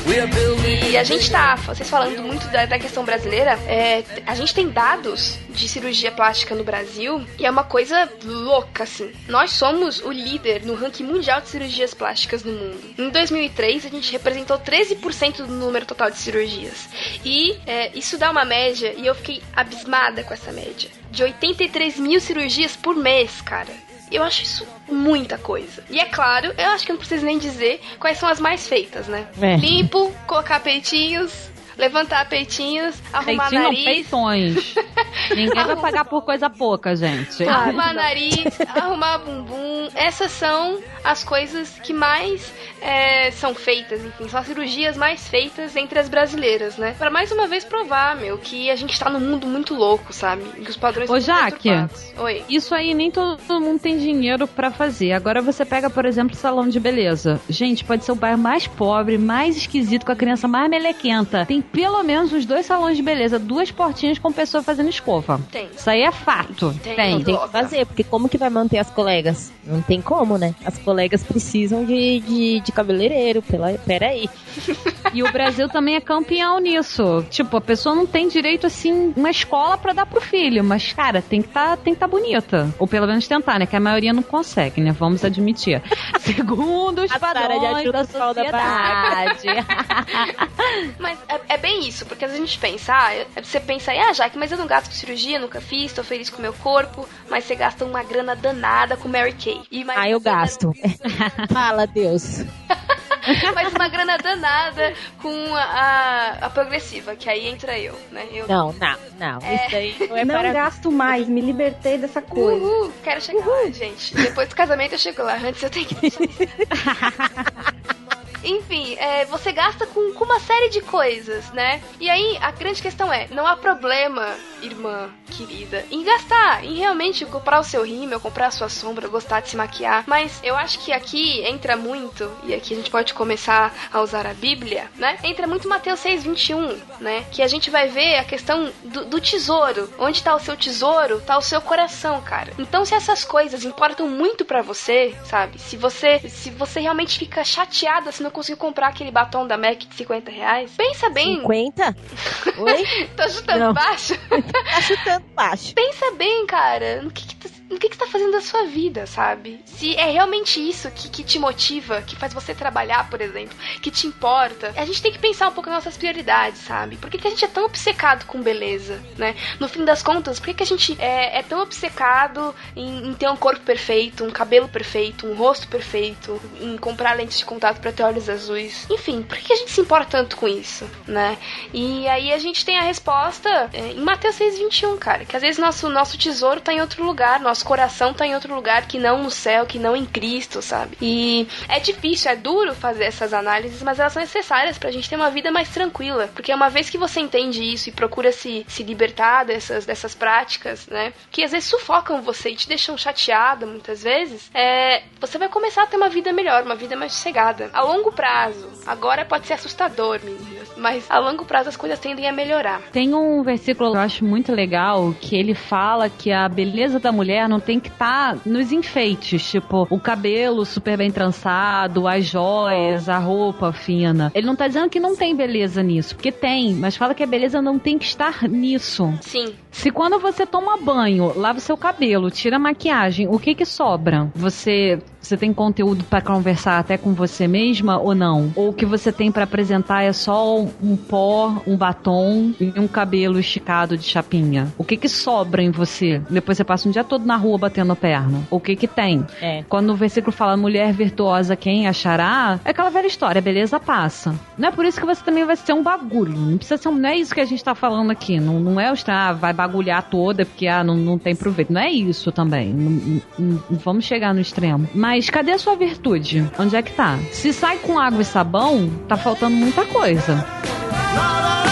A gente tá, vocês falando muito da, da questão brasileira, é, a gente tem dados de cirurgia plástica no Brasil e é uma coisa louca, assim. Nós somos o líder no ranking mundial de cirurgias plásticas no mundo. Em 2003, a gente representou 13% do número total de cirurgias. E é, isso dá uma média, e eu fiquei abismada com essa média, de 83 mil cirurgias por mês, cara. Eu acho isso muita coisa. E é claro, eu acho que não preciso nem dizer quais são as mais feitas, né? É. Limpo, colocar peitinhos, levantar peitinhos, arrumar Peitinho nariz. peitões. Ninguém vai pagar por coisa pouca, gente. Arrumar nariz, arrumar bumbum. Essas são as coisas que mais é, são feitas, enfim, são as cirurgias mais feitas entre as brasileiras, né? Pra mais uma vez provar, meu, que a gente tá num mundo muito louco, sabe? E que os padrões Ô, são muito Jaque. Oi. Isso aí nem todo mundo tem dinheiro pra fazer. Agora você pega, por exemplo, o salão de beleza. Gente, pode ser o bairro mais pobre, mais esquisito, com a criança mais melequenta. Tem pelo menos os dois salões de beleza, duas portinhas com pessoa fazendo escova. Tem. Isso aí é fato. Tem. Tem. Tem que fazer, porque como que vai manter as colegas? Não tem como, né? As colegas precisam de, de, de cabeleireiro, pela, peraí. E o Brasil também é campeão nisso. Tipo, a pessoa não tem direito, assim, uma escola pra dar pro filho. Mas, cara, tem que tá, tem que tá bonita. Ou pelo menos tentar, né? Que a maioria não consegue, né? Vamos admitir. Segundo os A padrões da sociedade. Mas é, é bem isso, porque às vezes a gente pensa, ah, é- você pensa, ah, Jaque, mas eu não gasto com cirurgia, nunca fiz, tô feliz com o meu corpo, mas você gasta uma grana danada com Mary Kay. E mais Ah, eu gasto. Fala, Deus. Mas uma grana danada com a, a, a progressiva, que aí entra eu, né? Eu Não, não, não. É. Isso aí não é não para gasto mais, me libertei dessa coisa. Uhul, quero chegar lá, gente. Depois do casamento eu chego lá, antes eu tenho que deixar isso. Enfim, é, você gasta com, com uma série de coisas, né? E aí a grande questão é: não há problema, irmã querida, em gastar, em realmente comprar o seu rímel, comprar a sua sombra, gostar de se maquiar. Mas eu acho que aqui entra muito, e aqui a gente pode começar a usar a Bíblia, né? Entra muito Mateus 6,21, né? Que a gente vai ver a questão do, do tesouro. Onde tá o seu tesouro, tá o seu coração, cara. Então, se essas coisas importam muito pra você, sabe? Se você, se você realmente fica chateada se não conseguir comprar aquele batom da MAC de 50 reais, pensa bem. 50? Oi? Tô chutando Não. baixo? Tá chutando baixo. Pensa bem, cara, no que que, tá, no que que você tá fazendo da sua vida, sabe? Se é realmente isso que, que te motiva, que faz você trabalhar, por exemplo, que te importa, a gente tem que pensar um pouco nas nossas prioridades, sabe? Por que, que a gente é tão obcecado com beleza, né? No fim das contas, por que, que a gente é, é tão obcecado em, em ter um corpo perfeito, um cabelo perfeito, um rosto perfeito, em comprar lentes de contato pra ter olhos azuis? Enfim, por que, que a gente se importa tanto com isso, né? E aí a gente tem a resposta é, em Mateus 6,21, cara. Que às vezes nosso, nosso tesouro tá em outro lugar, nosso coração tá em outro lugar que não no céu, que não em Cristo, sabe? E é difícil, é duro fazer essas análises, mas elas são necessárias pra gente ter uma vida mais tranquila. Porque uma vez que você entende isso e procura se, se libertar dessas, dessas práticas, né? Que às vezes sufocam você e te deixam chateada muitas vezes, é, você vai começar a ter uma vida melhor, uma vida mais sossegada. A longo prazo. Agora pode ser assustador, meninas. Mas a longo prazo as coisas tendem a melhorar. Tem um versículo que eu acho muito legal que ele fala que a beleza da mulher não tem que estar nos enfeites, tipo o cabelo super bem trançado, as joias, a roupa fina. Ele não tá dizendo que não tem beleza nisso, porque tem, mas fala que a beleza não tem que estar nisso. Sim. Se quando você toma banho, lava o seu cabelo, tira a maquiagem, o que que sobra? Você você tem conteúdo pra conversar até com você mesma ou não? Ou o que você tem pra apresentar é só um pó, um batom e um cabelo esticado de chapinha? O que que sobra em você? Depois você passa um dia todo na rua batendo perna. O que que tem? É. Quando o versículo fala mulher virtuosa quem achará, é aquela velha história, beleza passa. Não é por isso que você também vai ser um bagulho. Não precisa ser um, não é isso que a gente tá falando aqui. Não, não é o ah, vai bagulhar toda porque ah, não, não tem proveito. Não é isso também. Não, não- não- não vamos chegar no extremo. Mas cadê a sua virtude? Onde é que tá? Se sai com água e sabão, tá faltando muita coisa. Isso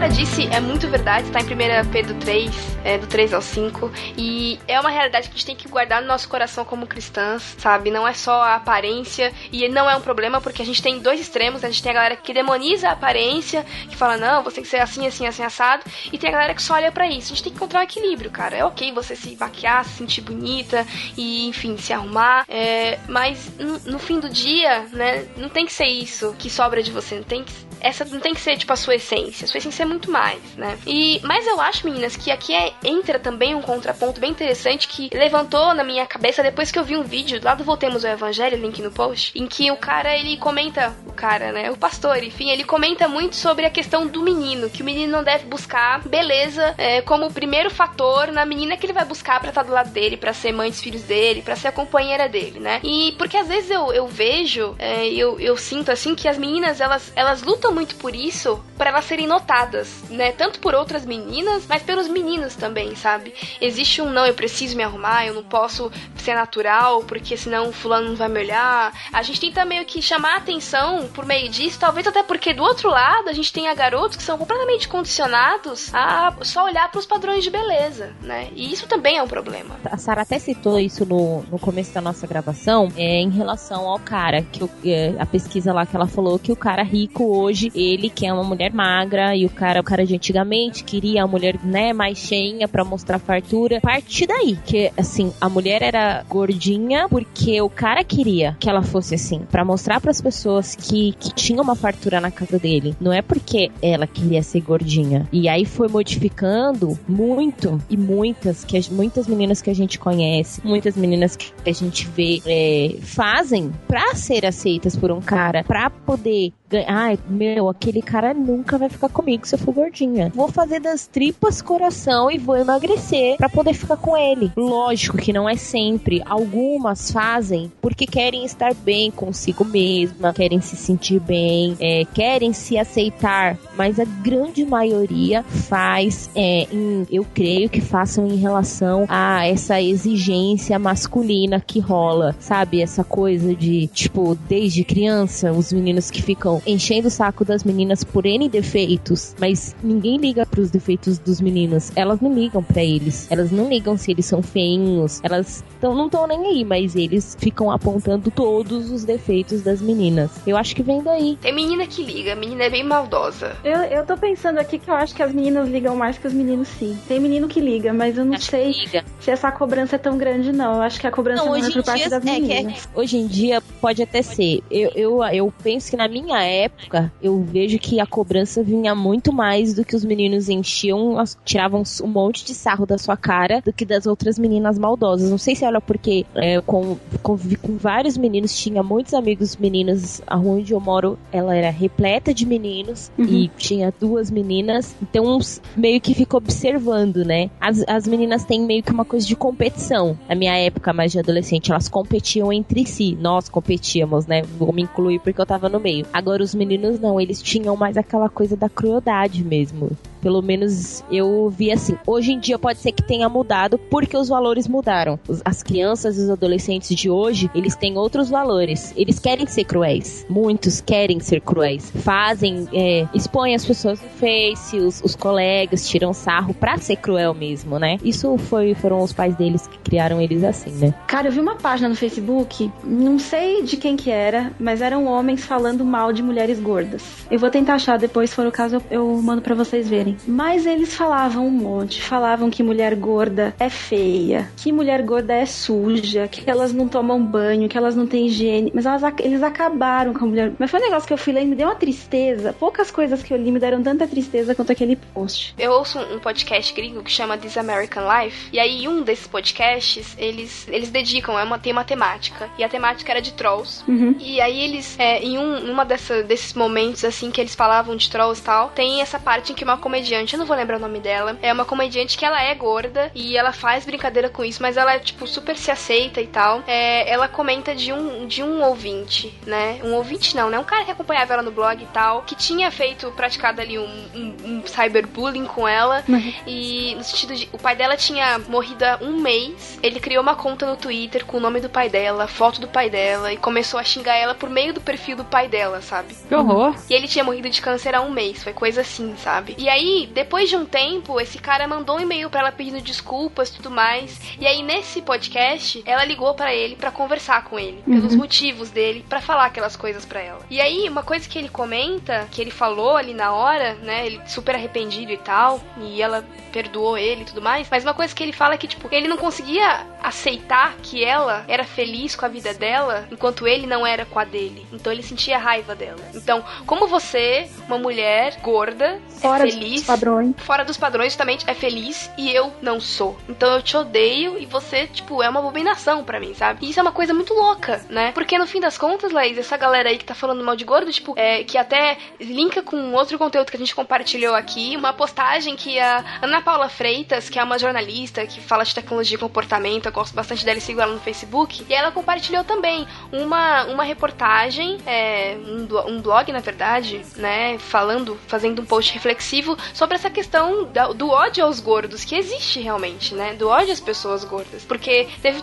que a Sara disse é muito verdade, está em 1 Pedro 3, é, do 3 ao 5. E é uma realidade que a gente tem que guardar no nosso coração como cristãs, sabe? Não é só a aparência, e não é um problema, porque a gente tem dois extremos, né? a gente tem a galera que demoniza a aparência, que fala, não, você tem que ser assim, assim, assim, assado, e tem a galera que só olha para isso. A gente tem que encontrar um equilíbrio, cara. É ok você se maquiar, se sentir bonita, e enfim, se arrumar, é, mas no, no fim do dia, né, não tem que ser isso que sobra de você, não tem que essa não tem que ser tipo a sua essência. A sua essência é muito mais, né? E mas eu acho, meninas, que aqui é, entra também um contraponto bem interessante que levantou na minha cabeça depois que eu vi um vídeo lá do Voltemos ao Evangelho, link no post, em que o cara ele comenta, o cara, né, o pastor, enfim, ele comenta muito sobre a questão do menino, que o menino não deve buscar beleza é, como o primeiro fator na menina que ele vai buscar para estar do lado dele, para ser mãe dos filhos dele, para ser a companheira dele, né? E porque às vezes eu, eu vejo, é, eu, eu sinto assim que as meninas elas, elas lutam muito por isso, para elas serem notadas, né? Tanto por outras meninas, mas pelos meninos também, sabe? Existe um não, eu preciso me arrumar, eu não posso ser natural, porque senão o fulano não vai me olhar. A gente tenta meio que chamar a atenção por meio disso, talvez até porque do outro lado a gente tenha garotos que são completamente condicionados a só olhar para os padrões de beleza, né? E isso também é um problema. A Sara até citou isso no, no começo da nossa gravação, é, em relação ao cara, que é, a pesquisa lá que ela falou que o cara rico hoje ele que é uma mulher magra e o cara, o cara de antigamente queria a mulher, né, mais cheinha para mostrar fartura. Parte daí que assim, a mulher era gordinha porque o cara queria que ela fosse assim, para mostrar para as pessoas que que tinha uma fartura na casa dele. Não é porque ela queria ser gordinha. E aí foi modificando muito e muitas que muitas meninas que a gente conhece, muitas meninas que a gente vê é, fazem para ser aceitas por um cara, para poder Ai, meu, aquele cara nunca vai ficar comigo se eu for gordinha. Vou fazer das tripas coração e vou emagrecer para poder ficar com ele. Lógico que não é sempre. Algumas fazem porque querem estar bem consigo mesma, querem se sentir bem, é, querem se aceitar. Mas a grande maioria faz, é, em, eu creio que façam em relação a essa exigência masculina que rola, sabe? Essa coisa de, tipo, desde criança, os meninos que ficam enchendo o saco das meninas por N defeitos, mas ninguém liga pros defeitos dos meninos. Elas não ligam para eles. Elas não ligam se eles são feinhos. Elas tão, não estão nem aí, mas eles ficam apontando todos os defeitos das meninas. Eu acho que vem daí. Tem menina que liga, a menina é bem maldosa. Eu, eu tô pensando aqui que eu acho que as meninas ligam mais que os meninos, sim. Tem menino que liga, mas eu não acho sei se essa cobrança é tão grande, não. Eu acho que a cobrança não, não é por parte das é, meninas. É, hoje em dia pode até ser. Eu, eu, eu penso que na minha época, eu vejo que a cobrança vinha muito mais do que os meninos enchiam, tiravam um monte de sarro da sua cara do que das outras meninas maldosas. Não sei se olha porque é, com, convivi com vários meninos, tinha muitos amigos meninos. A rua onde eu moro, ela era repleta de meninos uhum. e tinha duas meninas. Então, meio que fica observando, né? As, as meninas têm meio que uma coisa de competição. Na minha época, mais de adolescente, elas competiam entre si. Nós competíamos, né? Vou me incluir porque eu tava no meio. Agora, Agora, os meninos não, eles tinham mais aquela coisa da crueldade mesmo. Pelo menos eu vi assim. Hoje em dia pode ser que tenha mudado porque os valores mudaram. As crianças e os adolescentes de hoje, eles têm outros valores. Eles querem ser cruéis. Muitos querem ser cruéis. Fazem, é, expõem as pessoas no Face, os, os colegas, tiram sarro pra ser cruel mesmo, né? Isso foi, foram os pais deles que criaram eles assim, né? Cara, eu vi uma página no Facebook, não sei de quem que era, mas eram homens falando mal de mulheres gordas. Eu vou tentar achar depois, se for o caso, eu, eu mando para vocês verem. Mas eles falavam um monte. Falavam que mulher gorda é feia, que mulher gorda é suja, que elas não tomam banho, que elas não têm higiene. Mas elas, eles acabaram com a mulher. Mas foi um negócio que eu fui ler e me deu uma tristeza. Poucas coisas que eu li me deram tanta tristeza quanto aquele post. Eu ouço um podcast gringo que chama This American Life. E aí, um desses podcasts, eles, eles dedicam, é uma, tem uma temática. E a temática era de trolls. Uhum. E aí, eles, é, em um, uma dessa, desses momentos, assim, que eles falavam de trolls e tal, tem essa parte em que uma comediante, eu não vou lembrar o nome dela, é uma comediante que ela é gorda e ela faz brincadeira com isso, mas ela é, tipo, super se aceita e tal. É, ela comenta de um, de um ouvinte, né? Um ouvinte não, né? Um cara que acompanhava ela no blog e tal, que tinha feito, praticado ali um, um, um cyberbullying com ela. Uhum. E no sentido de. O pai dela tinha morrido há um mês. Ele criou uma conta no Twitter com o nome do pai dela, foto do pai dela, e começou a xingar ela por meio do perfil do pai dela, sabe? Que horror! E ele tinha morrido de câncer há um mês. Foi coisa assim, sabe? E aí depois de um tempo, esse cara mandou um e-mail para ela pedindo desculpas e tudo mais. E aí, nesse podcast, ela ligou para ele para conversar com ele, pelos motivos dele, para falar aquelas coisas para ela. E aí, uma coisa que ele comenta, que ele falou ali na hora, né? Ele super arrependido e tal, e ela perdoou ele e tudo mais. Mas uma coisa que ele fala é que, tipo, ele não conseguia aceitar que ela era feliz com a vida dela, enquanto ele não era com a dele. Então ele sentia raiva dela. Então, como você, uma mulher gorda, Fora é feliz, dos padrões. fora dos padrões, justamente é feliz e eu não sou. Então eu te odeio e você, tipo, é uma abominação pra mim, sabe? E isso é uma coisa muito louca, né? Porque no fim das contas, Laís, essa galera aí que tá falando mal de gordo, tipo, é, que até linka com outro conteúdo que a gente compartilhou aqui, uma postagem que a Ana Paula Freitas, que é uma jornalista que fala de tecnologia e comportamento, eu gosto bastante dela e sigo ela no Facebook, e ela compartilhou também uma, uma reportagem, é, um, blo- um blog, na verdade, né, falando, fazendo um post reflexivo sobre essa questão do ódio aos gordos, que existe realmente, né, do ódio às pessoas gordas. Porque teve,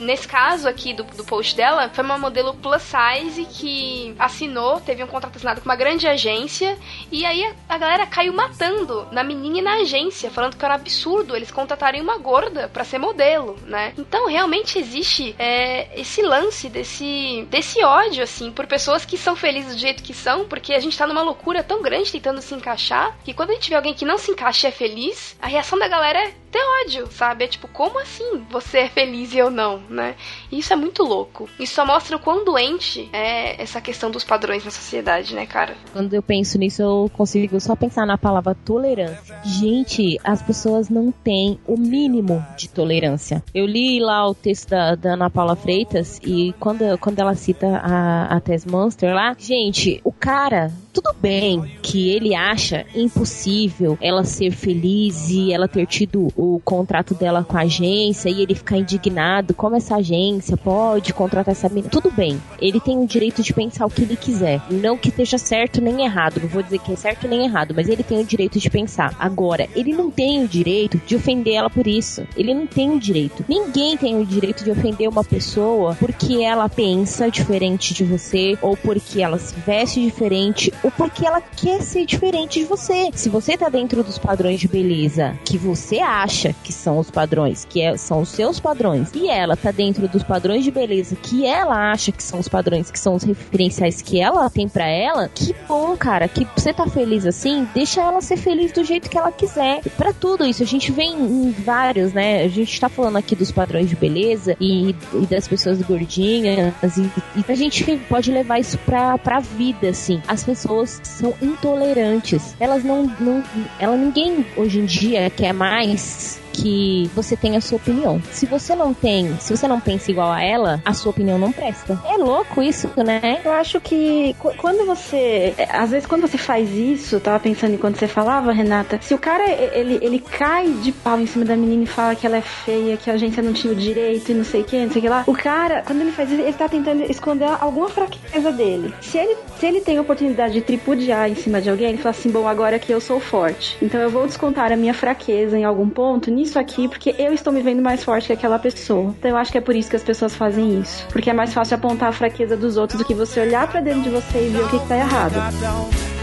nesse caso aqui do, do post dela, foi uma modelo plus size que assinou, teve um contrato assinado com uma grande agência, e aí a, galera caiu matando na menina e na agência, falando que era um absurdo eles contratarem uma gorda pra ser modelo, né? Então realmente existe é, esse lance desse, desse ódio, assim, por pessoas que são felizes do jeito que são, porque a gente tá numa loucura tão grande tentando se encaixar, que quando a gente vê alguém que não se encaixa e é feliz, a reação da galera é ter ódio, sabe? É tipo, como assim você é feliz e eu não, né? E isso é muito louco. Isso só mostra o quão doente é essa questão dos padrões na sociedade, né, cara? Quando eu penso nisso, eu consigo só pensar na palavra tolerância. Gente, as pessoas não têm o mínimo de tolerância. Eu li lá o texto da, da Ana Paula Freitas e quando, quando ela cita a, a Tess Monster lá, gente, o cara, tudo bem que ele acha impossível ela ser feliz e ela ter tido o contrato dela com a agência e ele ficar indignado, como essa agência pode contratar essa menina. Tudo bem, ele tem o direito de pensar o que ele quiser. Não que esteja certo nem errado, não vou dizer que é certo nem errado, mas ele tem o direito de pensar. Agora, ele não tem o direito de ofender ela por isso. Ele não tem o direito. Ninguém tem o direito de ofender uma pessoa porque ela pensa diferente de você, ou porque ela se veste diferente, porque ela quer ser diferente de você. Se você tá dentro dos padrões de beleza que você acha que são os padrões, que é- são os seus padrões, e ela tá dentro dos padrões de beleza que ela acha que são os padrões, que são os referenciais que ela tem pra ela, que bom, cara, que você tá feliz assim, deixa ela ser feliz do jeito que ela quiser. Pra tudo isso, a gente vem em vários, né? A gente tá falando aqui dos padrões de beleza e, e das pessoas gordinhas, e, e a gente pode levar isso pra, pra vida, assim. As pessoas são intolerantes. Elas não, não. Ela ninguém hoje em dia quer mais que você tenha a sua opinião. Se você não tem, se você não pensa igual a ela, a sua opinião não presta. É louco isso, né? Eu acho que qu- quando você. é, Às vezes, quando você faz isso, tava pensando enquanto você falava, Renata, se o cara ele, ele cai de pau em cima da menina e fala que ela é feia, que a agência não tinha o direito e não sei o que, não sei o que lá, o cara, quando ele faz isso, ele tá tentando esconder alguma fraqueza dele. Se ele, se ele tem a oportunidade de tripudiar em cima de alguém, ele fala assim: bom, agora que eu sou forte. Então eu vou descontar a minha fraqueza em algum ponto nisso aqui, porque eu estou me vendo mais forte que aquela pessoa. Então eu acho que é por isso que as pessoas fazem isso. Porque é mais fácil apontar a fraqueza dos outros do que você olhar pra dentro de você e ver o que, que tá errado.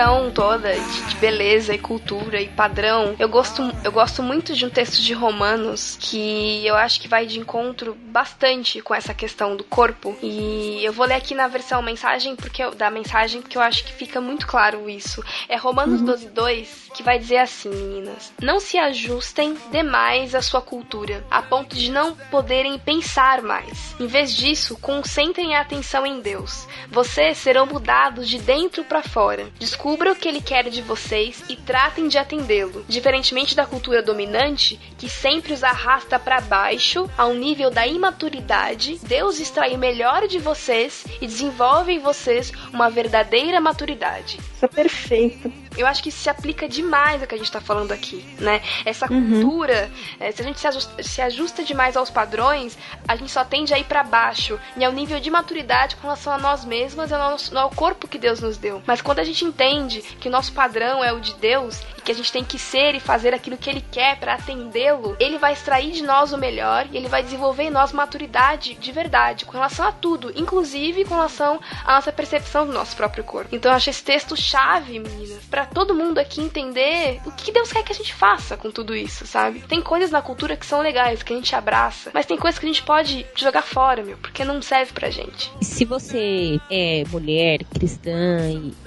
Questão toda de, de beleza e cultura e padrão, eu gosto, eu gosto muito de um texto de Romanos que eu acho que vai de encontro bastante com essa questão do corpo. E eu vou ler aqui na versão mensagem porque eu- da mensagem porque eu acho que fica muito claro isso. É Romanos 12, 2 que vai dizer assim, meninas: Não se ajustem demais à sua cultura, a ponto de não poderem pensar mais. Em vez disso, concentrem a atenção em Deus. Vocês serão mudados de dentro para fora. Descubra o que ele quer de vocês e tratem de atendê-lo. Diferentemente da cultura dominante, que sempre os arrasta para baixo, ao nível da imaturidade, Deus extrai o melhor de vocês e desenvolve em vocês uma verdadeira maturidade. Isso é perfeito. Eu acho que isso se aplica demais ao que a gente tá falando aqui, né? Essa cultura, é, se a gente se ajusta, se ajusta demais aos padrões, a gente só tende a ir pra baixo. E ao nível de maturidade com relação a nós mesmas e ao, nosso, ao corpo que Deus nos deu. Mas quando a gente entende que o nosso padrão é o de Deus e que a gente tem que ser e fazer aquilo que Ele quer para atendê-lo, Ele vai extrair de nós o melhor e Ele vai desenvolver em nós maturidade de verdade com relação a tudo, inclusive com relação à nossa percepção do nosso próprio corpo. Então eu acho esse texto chave, meninas, para todo mundo aqui entender o que Deus quer que a gente faça com tudo isso, sabe? Tem coisas na cultura que são legais, que a gente abraça, mas tem coisas que a gente pode jogar fora, meu, porque não serve pra gente. Se você é mulher, cristã,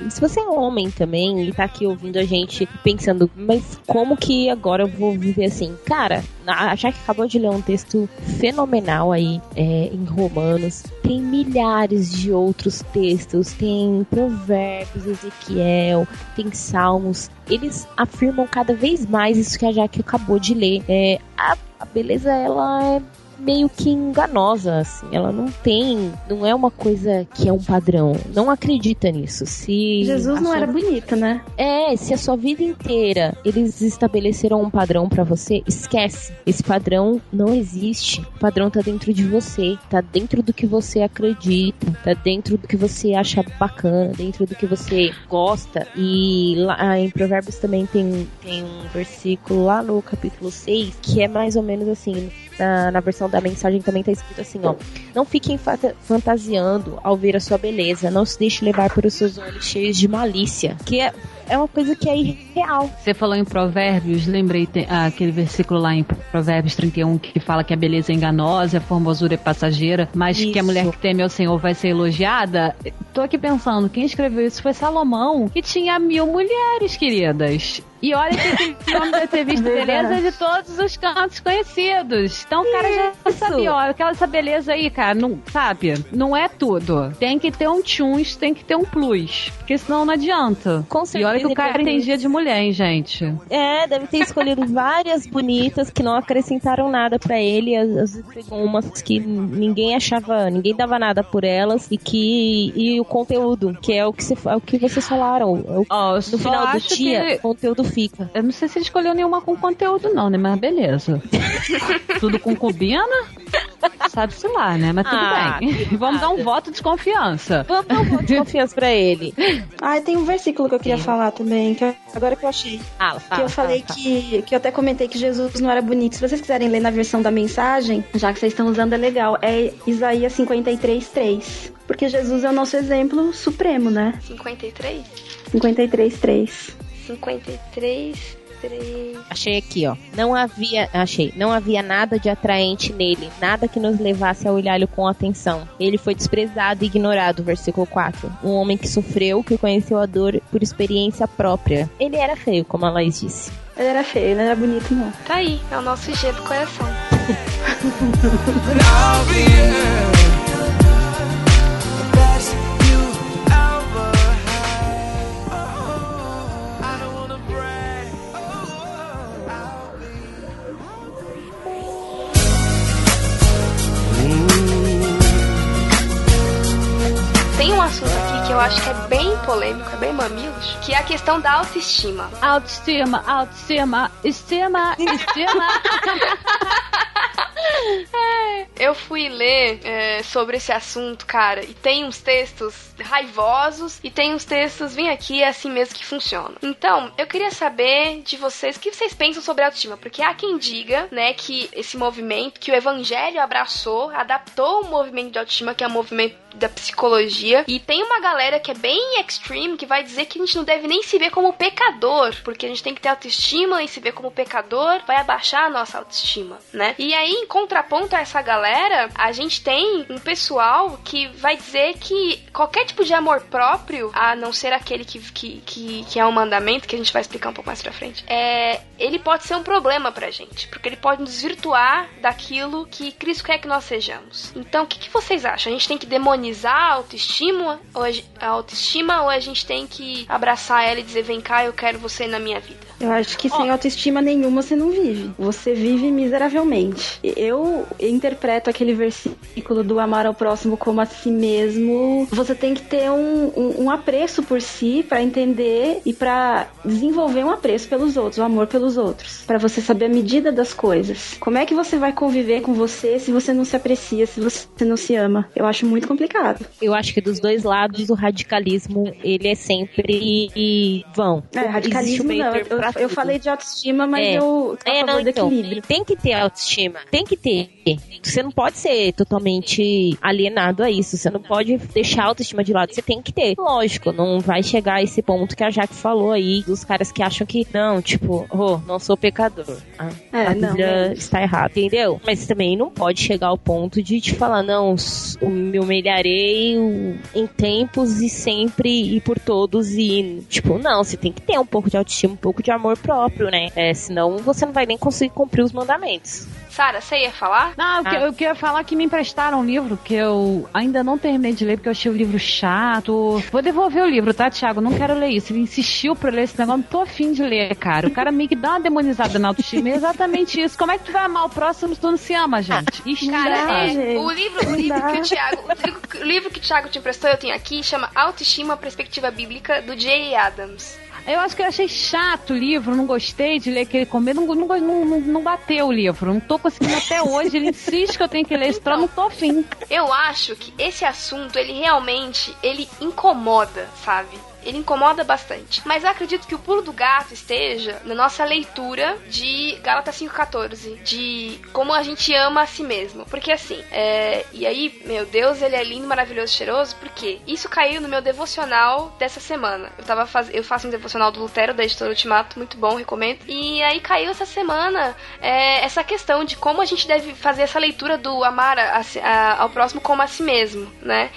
e se você é homem também e tá aqui ouvindo a gente pensando, mas como que agora eu vou viver assim? Cara, a Jaque acabou de ler um texto fenomenal aí é, em Romanos. Tem milhares de outros textos, tem Provérbios, Ezequiel, tem Salmos. Eles afirmam cada vez mais isso que a Jaque acabou de ler. É, a, a beleza, ela é meio que enganosa, assim. Ela não tem, não é uma coisa que é um padrão. Não acredita nisso. Se Jesus não sua- era bonito, né? É, se a sua vida inteira eles estabeleceram um padrão pra você, esquece. Esse padrão não existe. O padrão tá dentro de você, tá dentro do que você acredita, tá dentro do que você acha bacana, dentro do que você gosta. E lá em Provérbios também tem, tem um versículo lá no capítulo 6 que é mais ou menos assim. Na, na versão da mensagem também tá escrito assim, ó. Não fiquem fantasiando ao ver a sua beleza. Não se deixe levar pelos seus olhos cheios de malícia. Que é, é uma coisa que é irreal. Você falou em Provérbios, lembrei tem, ah, aquele versículo lá em Provérbios 31 que fala que a beleza é enganosa, a formosura é passageira, mas que a Isso. mulher que teme ao Senhor vai ser elogiada. Tô aqui pensando, quem escreveu isso foi Salomão, que tinha mil mulheres, queridas. E olha que deve ter visto Verdade. beleza de todos os cantos conhecidos. Então o cara já sabia, ó, aquela essa beleza aí, cara, não, sabe? Não é tudo. Tem que ter um tchuns, tem que ter um plus. Porque senão não adianta. Com E olha que o certeza cara tem dia de mulher, hein, gente? É, deve ter escolhido várias bonitas que não acrescentaram nada pra ele. Às vezes pegou umas que ninguém achava, ninguém dava nada por elas e que e o conteúdo, que é o que, você, é o que vocês falaram. é o- eu no final do dia, que- o conteúdo fica. Eu não sei se ele escolheu nenhuma com conteúdo, não, né? Mas beleza. Tudo com cubina? Sabe-se lá, né? Mas tudo Ah, bem. Vamos dar um voto de confiança. Vamos dar um voto de confiança pra ele. Ah, tem um versículo que eu queria Sim. falar também, que eu- agora que eu achei. Fala, fala, que eu falei fala, fala. que, que eu até comentei que Jesus não era bonito. Se vocês quiserem ler na versão da mensagem, já que vocês estão usando, é legal. É Isaías 53, 3. Porque Jesus é o nosso exemplo supremo, né? 53? 53, 3. 53, 3. Achei aqui, ó. Não havia, achei, não havia nada de atraente nele, nada que nos levasse a olhá-lo com atenção. Ele foi desprezado e ignorado, versículo 4. Um homem que sofreu, que conheceu a dor por experiência própria. Ele era feio, como a Laís disse. Ele era feio, ele não era bonito, não. Tá aí, é o nosso do coração. assunto aqui que eu acho que é bem polêmico, é bem mamilos, que é a questão da autoestima. Autoestima, autoestima, estima, estima. Eu fui ler é, sobre esse assunto, cara, e tem uns textos raivosos e tem uns textos, vem aqui, é assim mesmo que funciona. Então, eu queria saber de vocês o que vocês pensam sobre a autoestima, porque há quem diga, né, que esse movimento, que o evangelho abraçou, adaptou o movimento de autoestima, que é o movimento da psicologia, e tem uma galera que é bem extreme, que vai dizer que a gente não deve nem se ver como pecador, porque a gente tem que ter autoestima e se ver como pecador vai abaixar a nossa autoestima, né? E aí, em contraponto a essa galera, a gente tem um pessoal que vai dizer que qualquer tipo de amor próprio, a não ser aquele que, que, que, que é um mandamento, que a gente vai explicar um pouco mais pra frente, é, ele pode ser um problema pra gente, porque ele pode nos desvirtuar daquilo que Cristo quer que nós sejamos. Então, o que, que vocês acham? A gente tem que demoniar demonizar a autoestima, ou a, a autoestima, ou a gente tem que abraçar ela e dizer, vem cá, eu quero você na minha vida? Eu acho que sem autoestima nenhuma você não vive. Você vive miseravelmente. Eu interpreto aquele versículo do amar ao próximo como a si mesmo. Você tem que ter um, um, um apreço por si para entender e para desenvolver um apreço pelos outros, um amor pelos outros, para você saber a medida das coisas. Como é que você vai conviver com você se você não se aprecia, se você não se ama? Eu acho muito complicado. Eu acho que dos dois lados o radicalismo ele é sempre e vão. É, radicalismo não. Eu, pra eu tudo. falei de autoestima, mas É. eu a É, não, então, equilíbrio. tem que ter autoestima, tem que ter. Você não pode ser totalmente alienado a isso, você não pode deixar a autoestima de lado, você tem que ter. Lógico, não vai chegar a esse ponto que a Jaque falou aí, dos caras que acham que, não, tipo, oh, não sou pecador. Ah, É, a não, Bíblia está errada, entendeu? Mas também não pode chegar ao ponto de te falar, não, me humilharei em tempos e sempre e por todos e, tipo, não, você tem que ter um pouco de autoestima, um pouco de amor próprio, né? É, senão você não vai nem conseguir cumprir os mandamentos. Sara, você ia falar? Não, eu, que- Ah. eu queria falar que me emprestaram um livro que eu ainda não terminei de ler porque eu achei o livro chato. Vou devolver o livro, tá, Thiago? Não quero ler isso. Ele insistiu pra ler esse negócio, não tô afim de ler, cara. O cara meio que dá uma demonizada na autoestima. É exatamente isso. Como é que tu vai amar o próximo se tu não se ama, gente? Isso Cara, dá, é, gente, o livro, o livro que o Thiago, o livro, o livro que o Thiago te emprestou, eu tenho aqui, chama Autoestima, Perspectiva Bíblica, do J. Adams. Eu acho que eu achei chato o livro, não gostei de ler aquele comer, não, não, não, não, bateu o livro. Não tô conseguindo até hoje. Ele insiste que eu tenho que ler esse troço, não tô afim. Eu acho que esse assunto, ele realmente, ele incomoda, sabe? Ele incomoda bastante. Mas eu acredito que o pulo do gato esteja na nossa leitura de Gálatas 5,14. De como a gente ama a si mesmo. Porque assim, é... e aí, meu Deus, ele é lindo, maravilhoso, cheiroso. Porque isso caiu no meu devocional dessa semana. Eu tava faz... eu faço um devocional do Lutero, da editora Ultimato, muito bom, recomendo. E aí caiu essa semana é, essa questão de como a gente deve fazer essa leitura do amar a- a ao próximo como a si mesmo, né?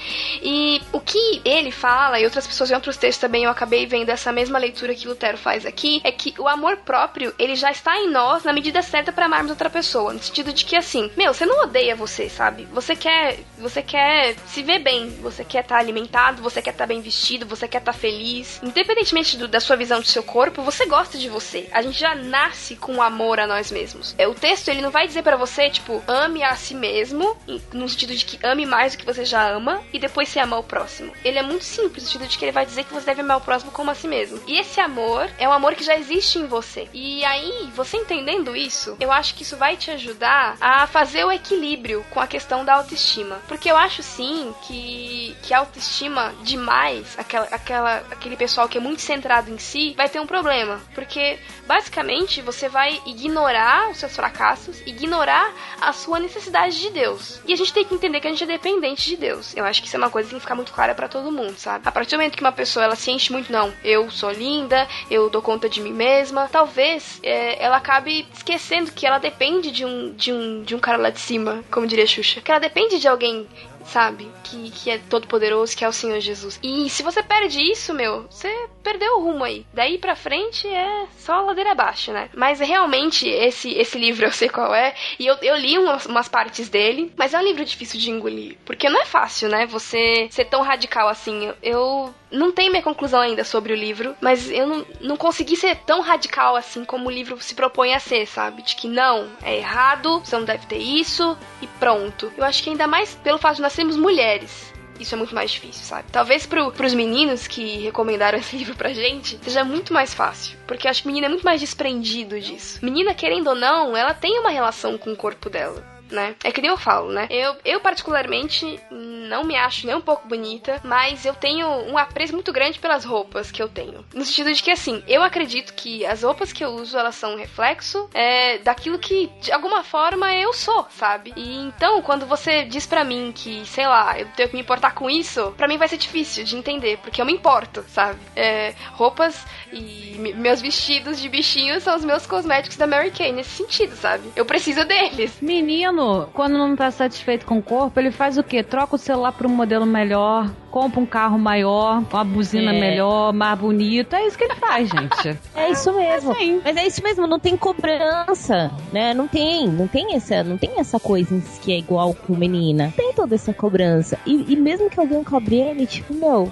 E o que ele fala, e outras pessoas em outros textos também, eu acabei vendo essa mesma leitura que Lutero faz aqui, é que o amor próprio, ele já está em nós na medida certa para amarmos outra pessoa, no sentido de que assim, meu, você não odeia você, sabe? Você quer, você quer se ver bem, você quer estar alimentado, você quer estar bem vestido, você quer estar feliz. Independentemente do- da sua visão do seu corpo, você gosta de você. A gente já nasce com amor a nós mesmos. É, o texto, ele não vai dizer para você, tipo, ame a si mesmo, no sentido de que ame mais do que você já ama, e depois se ama o próximo. Ele é muito simples, no sentido de que ele vai dizer que você deve amar o próximo como a si mesmo. E esse amor é um amor que já existe em você. E aí, você entendendo isso, eu acho que isso vai te ajudar a fazer o equilíbrio com a questão da autoestima. Porque eu acho sim que, que a autoestima demais, aquela, aquela, aquele pessoal que é muito centrado em si, vai ter um problema. Porque basicamente você vai ignorar os seus fracassos, ignorar a sua necessidade de Deus. E a gente tem que entender que a gente é dependente de Deus. Eu acho que isso é uma coisa que tem que ficar muito clara pra todo mundo, sabe? A partir do momento que uma pessoa ela se enche muito, não, eu sou linda, eu dou conta de mim mesma, talvez é, ela acabe esquecendo que ela depende de um, de um, de um cara lá de cima, como diria Xuxa. Que ela depende de alguém sabe? Que, que é todo poderoso, que é o Senhor Jesus. E se você perde isso, meu, você perdeu o rumo aí. Daí pra frente é só ladeira abaixo, né? Mas realmente, esse, esse livro eu sei qual é. E eu, eu li umas, umas partes dele, mas é um livro difícil de engolir. Porque não é fácil, né? Você ser tão radical assim. Eu não tenho minha conclusão ainda sobre o livro, mas eu não, não consegui ser tão radical assim como o livro se propõe a ser, sabe? De que não, é errado, você não deve ter isso e pronto. Eu acho que ainda mais pelo fato de nós sermos mulheres. Isso é muito mais difícil, sabe? Talvez pro, pros meninos que recomendaram esse livro pra gente, seja muito mais fácil. Porque eu acho que menina é muito mais desprendido disso. Menina, querendo ou não, ela tem uma relação com o corpo dela né? É que nem eu falo, né? Eu, eu particularmente não me acho nem um pouco bonita, mas eu tenho um apreço muito grande pelas roupas que eu tenho. No sentido de que, assim, eu acredito que as roupas que eu uso, elas são um reflexo é, daquilo que, de alguma forma, eu sou, sabe? E então, quando você diz pra mim que, sei lá, eu tenho que me importar com isso, pra mim vai ser difícil de entender, porque eu me importo, sabe? É, roupas e me- meus vestidos de bichinho são os meus cosméticos da Mary Kay, nesse sentido, sabe? Eu preciso deles. Menino, humano, quando não tá satisfeito com o corpo, ele faz o quê? Troca o celular por um modelo melhor, compra um carro maior, uma buzina É. melhor, mais bonita. É isso que ele faz, gente. É isso mesmo. Assim. Mas é isso mesmo, não tem cobrança, né? Não tem, não tem essa, não tem essa coisa que é igual com menina. Tem toda essa cobrança. E, e mesmo que alguém cobre ele, tipo, meu,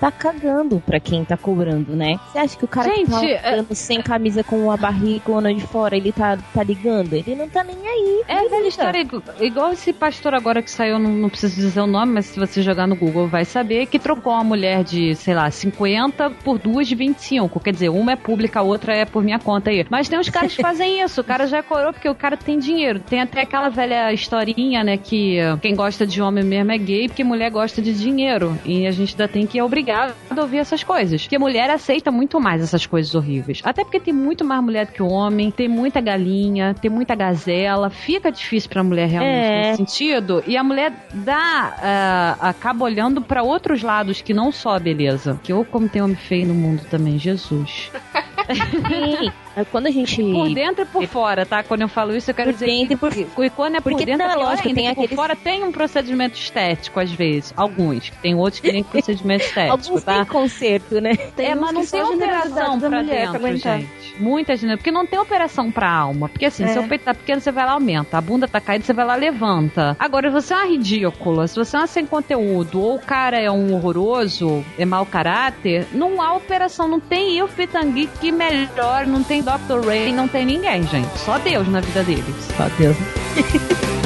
tá cagando pra quem tá cobrando, né? Você acha que o cara que tá Gente, é- sem camisa com a barrigona de fora, ele tá, tá ligando? Ele não tá nem aí. É velha história, igu- igual esse pastor agora que saiu, não, não preciso dizer o nome, mas se você jogar no Google vai saber, que trocou uma mulher de, sei lá, 50 por duas de 25. Quer dizer, uma é pública, a outra é por minha conta aí. Mas tem uns caras que fazem isso, o cara já é coroa porque o cara tem dinheiro. Tem até aquela velha historinha, né, que quem gosta de homem mesmo é gay, porque mulher gosta de dinheiro. E a gente ainda tem que ir obrigado a ouvir essas coisas. Porque mulher aceita muito mais essas coisas horríveis. Até porque tem muito mais mulher do que o homem, tem muita galinha, tem muita gazela. Fica difícil pra mulher realmente É. nesse sentido. E a mulher dá, ah, acaba olhando pra outros lados que não só a beleza. Que ou como tem homem feio no mundo também, Jesus. Aí Quando a gente. Por dentro e por fora, tá? Quando eu falo isso, eu quero Por dizer dentro e por- que e quando é por Porque, dentro, não, é pior lógico, tem que por aqueles- fora tem um procedimento estético, às vezes. Alguns. Tem outros que nem procedimento estético, Alguns tá? têm conserto, né? Tem é, mas não que tem operação pra mulher dentro, gente. Muita gente. Porque não tem operação pra alma. Porque assim, É. seu peito tá pequeno, você vai lá, aumenta. A bunda tá caída, você vai lá, levanta. Agora, se você é uma ridícula, se você é uma sem conteúdo, ou o cara é um horroroso, é mau caráter, não há operação. Não tem eu Pitangui que melhor, não tem Dr. Ray, não tem ninguém, gente. Só Deus na vida deles. Só Deus.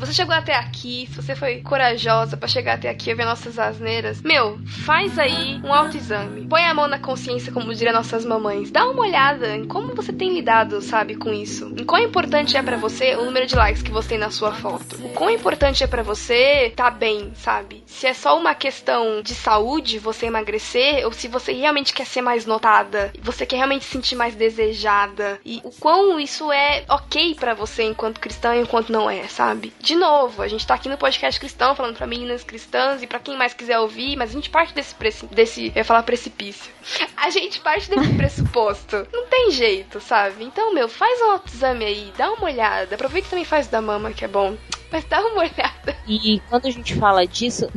Se você chegou até aqui, se você foi corajosa pra chegar até aqui e ver nossas asneiras, meu, faz aí um autoexame. Põe a mão na consciência, como diria nossas mamães. Dá uma olhada em como você tem lidado, sabe, com isso. Em quão importante é pra você o número de likes que você tem na sua foto. O quão importante é pra você tá bem, sabe? Se é só uma questão de saúde, você emagrecer, ou se você realmente quer ser mais notada, você quer realmente se sentir mais desejada. E o quão isso é ok pra você enquanto cristã e enquanto não é, sabe? De novo, a gente tá aqui no podcast cristão falando pra meninas cristãs e pra quem mais quiser ouvir, mas a gente parte desse desse, eu ia falar precipício. A gente parte desse pressuposto. Não tem jeito, sabe? Então, meu, faz um autoexame aí, dá uma olhada. Aproveita e também faz da mama, que é bom. Mas dá uma olhada. E quando a gente fala disso,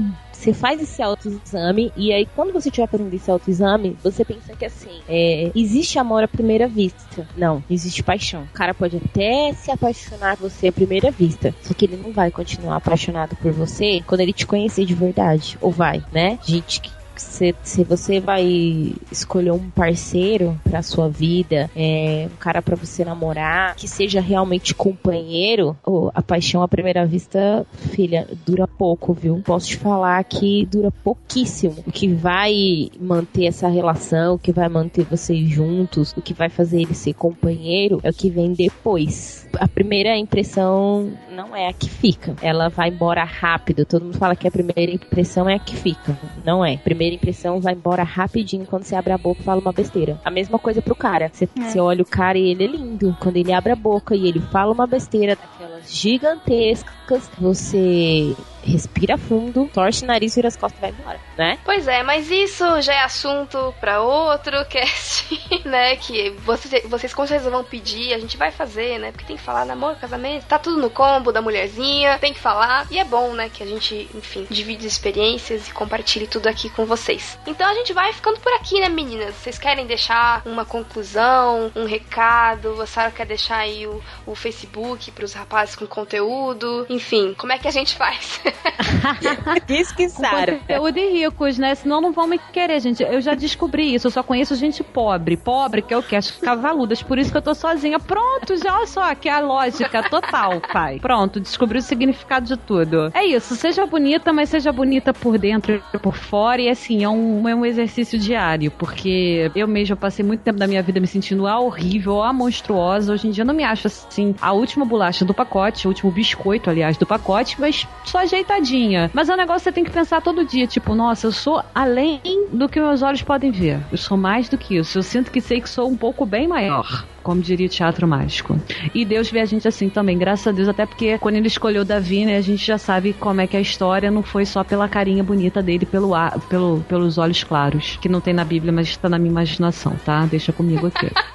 você faz esse autoexame e aí quando você estiver fazendo esse autoexame, você pensa que assim, é, existe amor à primeira vista. Não, existe paixão. O cara pode até se apaixonar por você à primeira vista, só que ele não vai continuar apaixonado por você quando ele te conhecer de verdade. Ou vai, né? Gente que se, se você vai escolher um parceiro pra sua vida, é, um cara pra você namorar, que seja realmente companheiro, ô, a paixão à primeira vista, filha, dura pouco, viu? Posso te falar que dura pouquíssimo. O que vai manter essa relação, o que vai manter vocês juntos, o que vai fazer ele ser companheiro, é o que vem depois. A primeira impressão não é a que fica. Ela vai embora rápido. Todo mundo fala que a primeira impressão é a que fica. Não é. Primeira impressão vai embora rapidinho quando você abre a boca e fala uma besteira. A mesma coisa pro cara. Você, você olha o cara e ele é lindo. Quando ele abre a boca e ele fala uma besteira daquelas gigantescas, você respira fundo, torce o nariz, vira as costas e vai embora, né? Pois é, mas isso já é assunto pra outro cast, né? Que vocês, vocês com certeza vão pedir, a gente vai fazer, né? Porque tem que falar namoro, casamento, tá tudo no combo da mulherzinha, tem que falar. E é bom, né? Que a gente, enfim, divide experiências e compartilhe tudo aqui com vocês. Então a gente vai ficando por aqui, né, meninas? Vocês querem deixar uma conclusão, um recado? A Sarah quer deixar aí o, o Facebook pros rapazes com conteúdo? Enfim, como é que a gente faz? Diz que Com conteúdo e ricos, né? Senão não vão me querer, gente. Eu já descobri isso. Eu só conheço gente pobre. Pobre, que é o que? As cavaludas. Por isso que eu tô sozinha. Pronto, já olha só, que é a lógica total, pai. Pronto, descobri o significado de tudo. É isso, seja bonita, mas seja bonita por dentro e por fora. E assim, é um, é um exercício diário. Porque eu mesma passei muito tempo da minha vida me sentindo a horrível, a monstruosa. Hoje em dia eu não me acho assim a última bolacha do pacote, o último biscoito, aliás, do pacote, mas só ajeito ajeitadinha. Mas é um negócio que você tem que pensar todo dia, tipo, nossa, eu sou além do que meus olhos podem ver. Eu sou mais do que isso. Eu sinto que sei que sou um pouco bem maior. Como diria o teatro mágico. E Deus vê a gente assim também, graças a Deus, até porque quando ele escolheu Davi, né, a gente já sabe como é que a história não foi só pela carinha bonita dele, pelo, ar, pelo pelos olhos claros, que não tem na Bíblia, mas está na minha imaginação, tá? Deixa comigo aqui.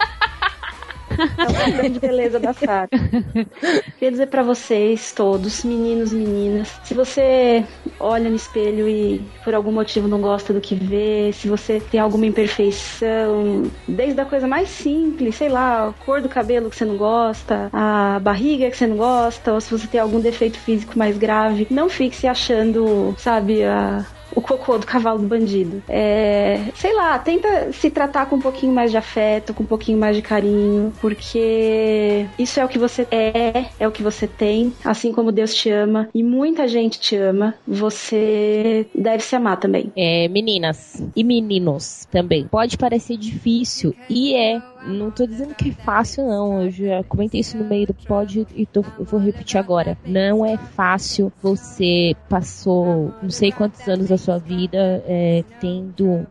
É beleza da Sara. Queria dizer pra vocês todos, meninos e meninas, se você olha no espelho e por algum motivo não gosta do que vê, se você tem alguma imperfeição, desde a coisa mais simples, sei lá, a cor do cabelo que você não gosta, a barriga que você não gosta, ou se você tem algum defeito físico mais grave, não fique se achando, sabe, a, o cocô do cavalo do bandido. É, sei lá, tenta se tratar com um pouquinho mais de afeto, com um pouquinho mais de carinho, porque isso é o que você é, é o que você tem, assim como Deus te ama e muita gente te ama, você deve se amar também. É, meninas e meninos também. Pode parecer difícil e é. Não tô dizendo que é fácil, não. Eu já comentei isso no meio do pod e tô, vou repetir agora. Não é fácil. Você passou não sei quantos anos da sua vida é, tendo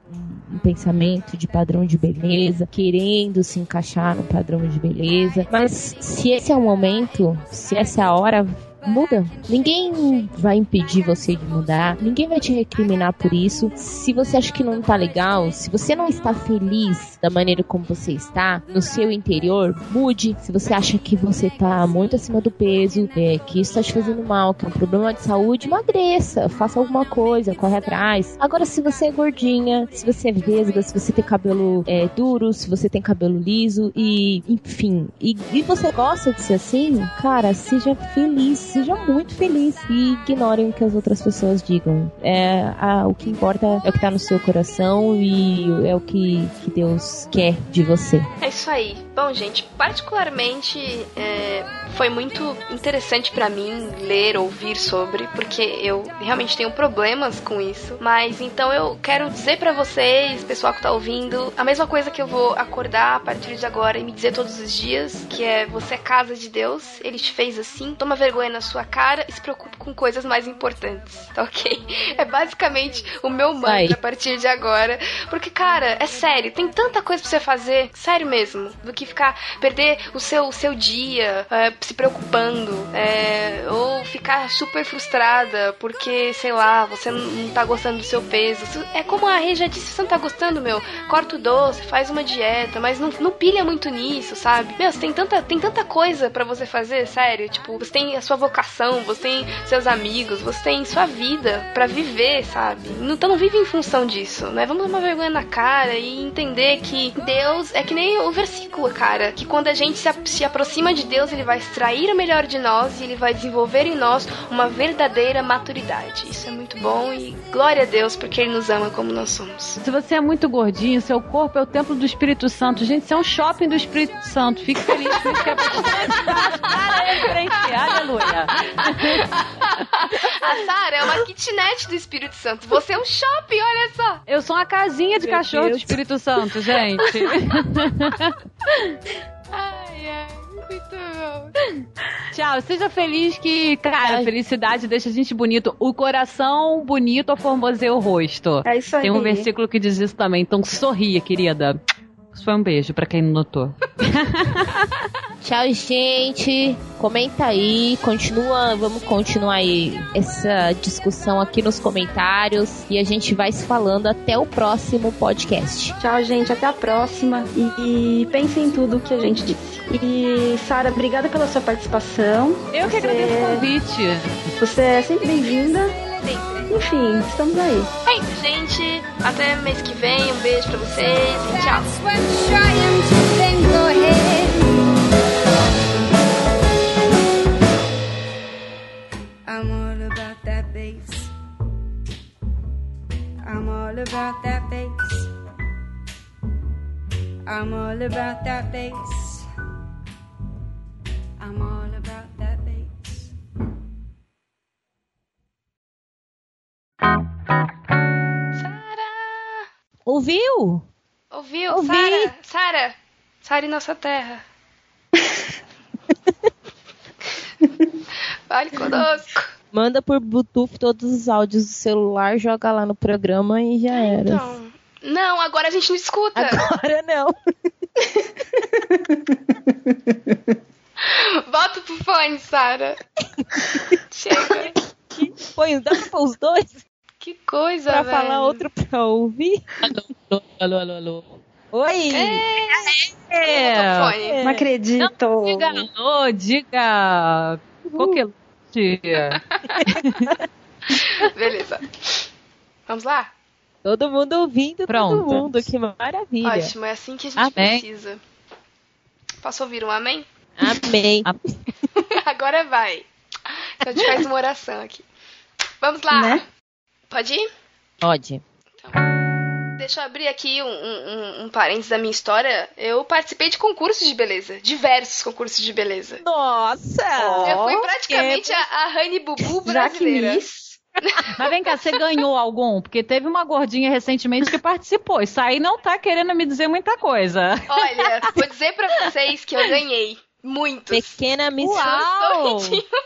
um pensamento de padrão de beleza, querendo se encaixar no padrão de beleza. Mas se esse é o momento, se essa é a hora, muda. Ninguém vai impedir você de mudar, ninguém vai te recriminar por isso. Se você acha que não tá legal, se você não está feliz da maneira como você está, no seu interior, mude. Se você acha que você tá muito acima do peso, é, que isso tá te fazendo mal, que é um problema de saúde, emagreça, faça alguma coisa, corre atrás. Agora, se você é gordinha, se você é vesga, se você tem cabelo é, duro, se você tem cabelo liso e, enfim, e, e você gosta de ser assim, cara, seja feliz, seja muito feliz e ignorem o que as outras pessoas digam. É, a, o que importa é o que tá no seu coração e é o que, que Deus quer de você. É isso aí. Bom, gente, particularmente é, foi muito interessante para mim ler, ouvir sobre, porque eu realmente tenho problemas com isso. Mas então eu quero dizer para vocês, pessoal que tá ouvindo, a mesma coisa que eu vou acordar a partir de agora e me dizer todos os dias, que é você é casa de Deus, ele te fez assim, toma vergonha na sua cara e se preocupe com coisas mais importantes, tá ok? É basicamente o meu mantra a partir de agora, porque cara, é sério, tem tanta coisa pra você fazer, sério mesmo, do que ficar perder o seu, o seu dia é, se preocupando, é, ou ficar super frustrada porque, sei lá, você não, tá gostando do seu peso. É como a Rê já disse, se você não tá gostando, meu, corta o doce, faz uma dieta, mas não, não pilha muito nisso, sabe? Meu, você tem tanta, tem tanta coisa pra você fazer, sério. Tipo, você tem a sua vocação, você tem seus amigos, você tem sua vida pra viver, sabe? Então não vive em função disso, né? Vamos tomar vergonha na cara e entender que Deus é que nem o versículo, cara, que quando a gente se, se aproxima de Deus, ele vai extrair o melhor de nós e ele vai desenvolver em nós uma verdadeira maturidade. Isso é muito bom e glória a Deus porque ele nos ama como nós somos. Se você é muito gordinho, seu corpo é o templo do Espírito Santo. Gente, isso é um shopping do Espírito Santo. Fique feliz isso que é Cara, em frente. Aleluia. A Sara é uma kitnet do Espírito Santo. Você é um shopping, olha só. Eu sou uma casinha de Meu cachorro do Deus. Espírito Santo, gente. Ai, ai, muito bom. Tchau, seja feliz que, cara, Ai. felicidade deixa a gente bonito. O coração bonito formoseia o rosto. É isso aí. Tem um versículo que diz isso também. Então sorria, querida. Isso foi um beijo pra quem não notou. Tchau, gente. Comenta aí, continua, vamos continuar aí essa discussão aqui nos comentários e a gente vai se falando até o próximo podcast. Tchau, gente. Até a próxima. E, e pensem em tudo que a gente disse. E, Sara, obrigada pela sua participação. Eu que Você- agradeço o convite. Você é sempre bem-vinda. Sempre. Enfim, estamos aí. É isso, gente. Até mês que vem. Um beijo pra vocês e tchau. Ouviu? Ouviu? Ouvi. Sara! Sara! Sara em nossa terra. Fale conosco. Manda por Bluetooth todos os áudios do celular, joga lá no programa e já era. Então. Não, agora a gente não escuta. Agora não. Bota pro fone, Sara. Chega. Põe, dá pra pôr os dois Que coisa, pra velho. falar outro pra ouvir? Alô, alô, alô, alô. Oi! É. Fone. Não acredito. Diga alô, diga coqueluche. Beleza. Vamos lá? Todo mundo ouvindo, Pronto. todo mundo, que maravilha. Ótimo, é assim que a gente Amém. precisa. Posso ouvir um amém? Amém. Agora vai. Então a gente faz uma oração aqui. Vamos lá. Né? Pode ir? Pode. Deixa eu abrir aqui um, um, um- parênteses da minha história. Eu participei de concursos de beleza. Diversos concursos de beleza. Nossa! eu fui praticamente a, a Honey Bubu que brasileira. Miss. Mas vem cá, você ganhou algum? Porque teve uma gordinha recentemente que participou. Isso aí não tá querendo me dizer muita coisa. Olha, vou dizer pra vocês que eu ganhei. Muitos. Pequena missão. Uau!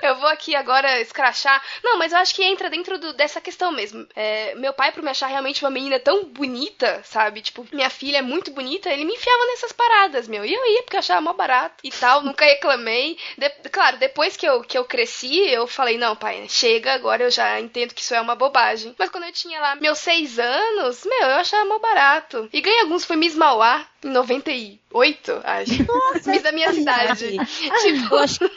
Eu vou aqui agora escrachar. Não, mas eu acho que entra dentro do- dessa questão mesmo. É, meu pai, pra me achar realmente uma menina tão bonita, sabe? Tipo, minha filha é muito bonita, ele me enfiava nessas paradas, meu. E eu ia, porque eu achava mó barato e tal, nunca reclamei. De- claro, depois que eu, que eu cresci, eu falei, não, pai, chega, agora eu já entendo que isso é uma bobagem. Mas quando eu tinha lá meus seis anos, meu, eu achava mó barato. E ganhei alguns, foi Miss Mauá, 98, acho. Nossa, Miss da minha cidade. tipo, Eu acho-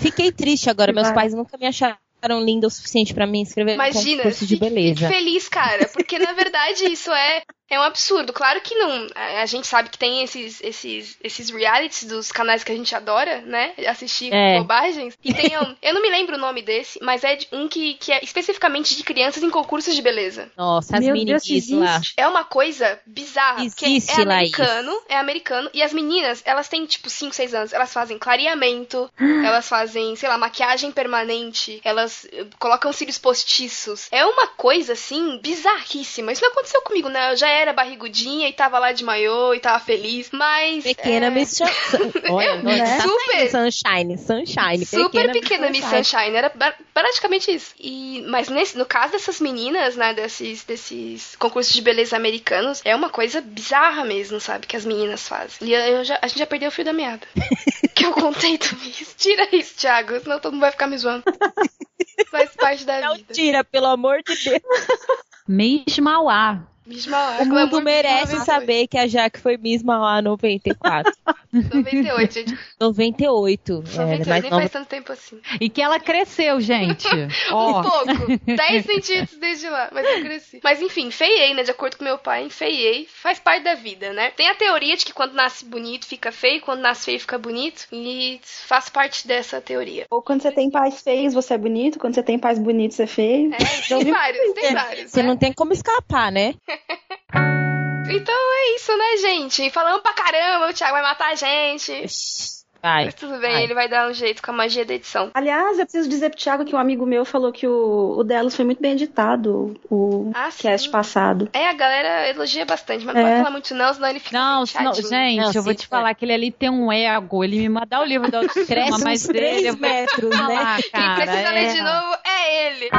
Fiquei triste agora. Meus pais nunca me acharam linda o suficiente pra me inscrever no Imagina, concurso de fique- beleza. feliz, cara, porque na verdade isso é, é um absurdo. Claro que não. A, gente sabe que tem esses, esses, esses realities dos canais que a gente adora, né? Assistir É. bobagens. E tem um, eu não me lembro o nome desse, mas é um que, que é especificamente de crianças em concursos de beleza. Nossa, as Meu mini Deus, Miss lá. existe. É uma coisa bizarra. porque Existe, é Laís. americano, é americano. E as meninas, elas têm tipo 5, 6 anos. Elas fazem clareamento, elas fazem, sei lá, maquiagem permanente, elas eh, colocam cílios postiços. É uma coisa assim bizarríssima. Isso não aconteceu comigo, né? Eu já era barrigudinha e tava lá de maiô e tava feliz. Mas. Pequena é, Miss Sun- Olha, Eu- nossa, tá super- Sunshine, Sunshine. Super pequena Miss Miss Sunshine, era ba- praticamente isso. E, mas nesse, no caso dessas meninas, né, desses, desses concursos de beleza americanos, é uma coisa bizarra mesmo, sabe, que as meninas fazem. E eu já- a gente já perdeu o fio da meada. que eu contei do Miss. Tira isso, Thiago, senão todo mundo vai ficar me zoando. Faz parte da Não vida. tira, pelo amor de Deus. Miss Mauá. Miss Mauá, O mundo merece 98. saber que a Jaque foi Miss Mauá 94. 98, gente. 98. Era 98, mais nem nova. faz tanto tempo assim. E que ela cresceu, gente. Um Ó, pouco. 10 centímetros desde lá, mas eu cresci. Mas enfim, feiei, né? De acordo com meu pai, feiei. Faz parte da vida, né? Tem a teoria de que quando nasce bonito fica feio, quando nasce feio fica bonito. E faz parte dessa teoria. Ou quando você tem pais feios, você é bonito. Quando você tem pais bonitos, você é feio. É, Já ouvi tem vários, tem vários. Você né? não tem como escapar, né? Então é isso, né, gente? Falando pra caramba, o Thiago vai matar a gente. Vai. Mas tudo bem, vai. ele vai dar um jeito com a magia da edição. Aliás, eu preciso dizer pro Thiago que um amigo meu falou que o, o Delos foi muito bem editado, o Ah, sim. cast passado. É, a galera elogia bastante, mas não É. pode falar muito não, senão ele fica Não, senão, gente, Não, eu vou sim, te foi. falar que ele ali tem um ego. Ele me mandar o livro da autoestima, Cresce mas dele, 3 eu vou metros, né? falar, Quem cara. precisa ler é. de novo é ele.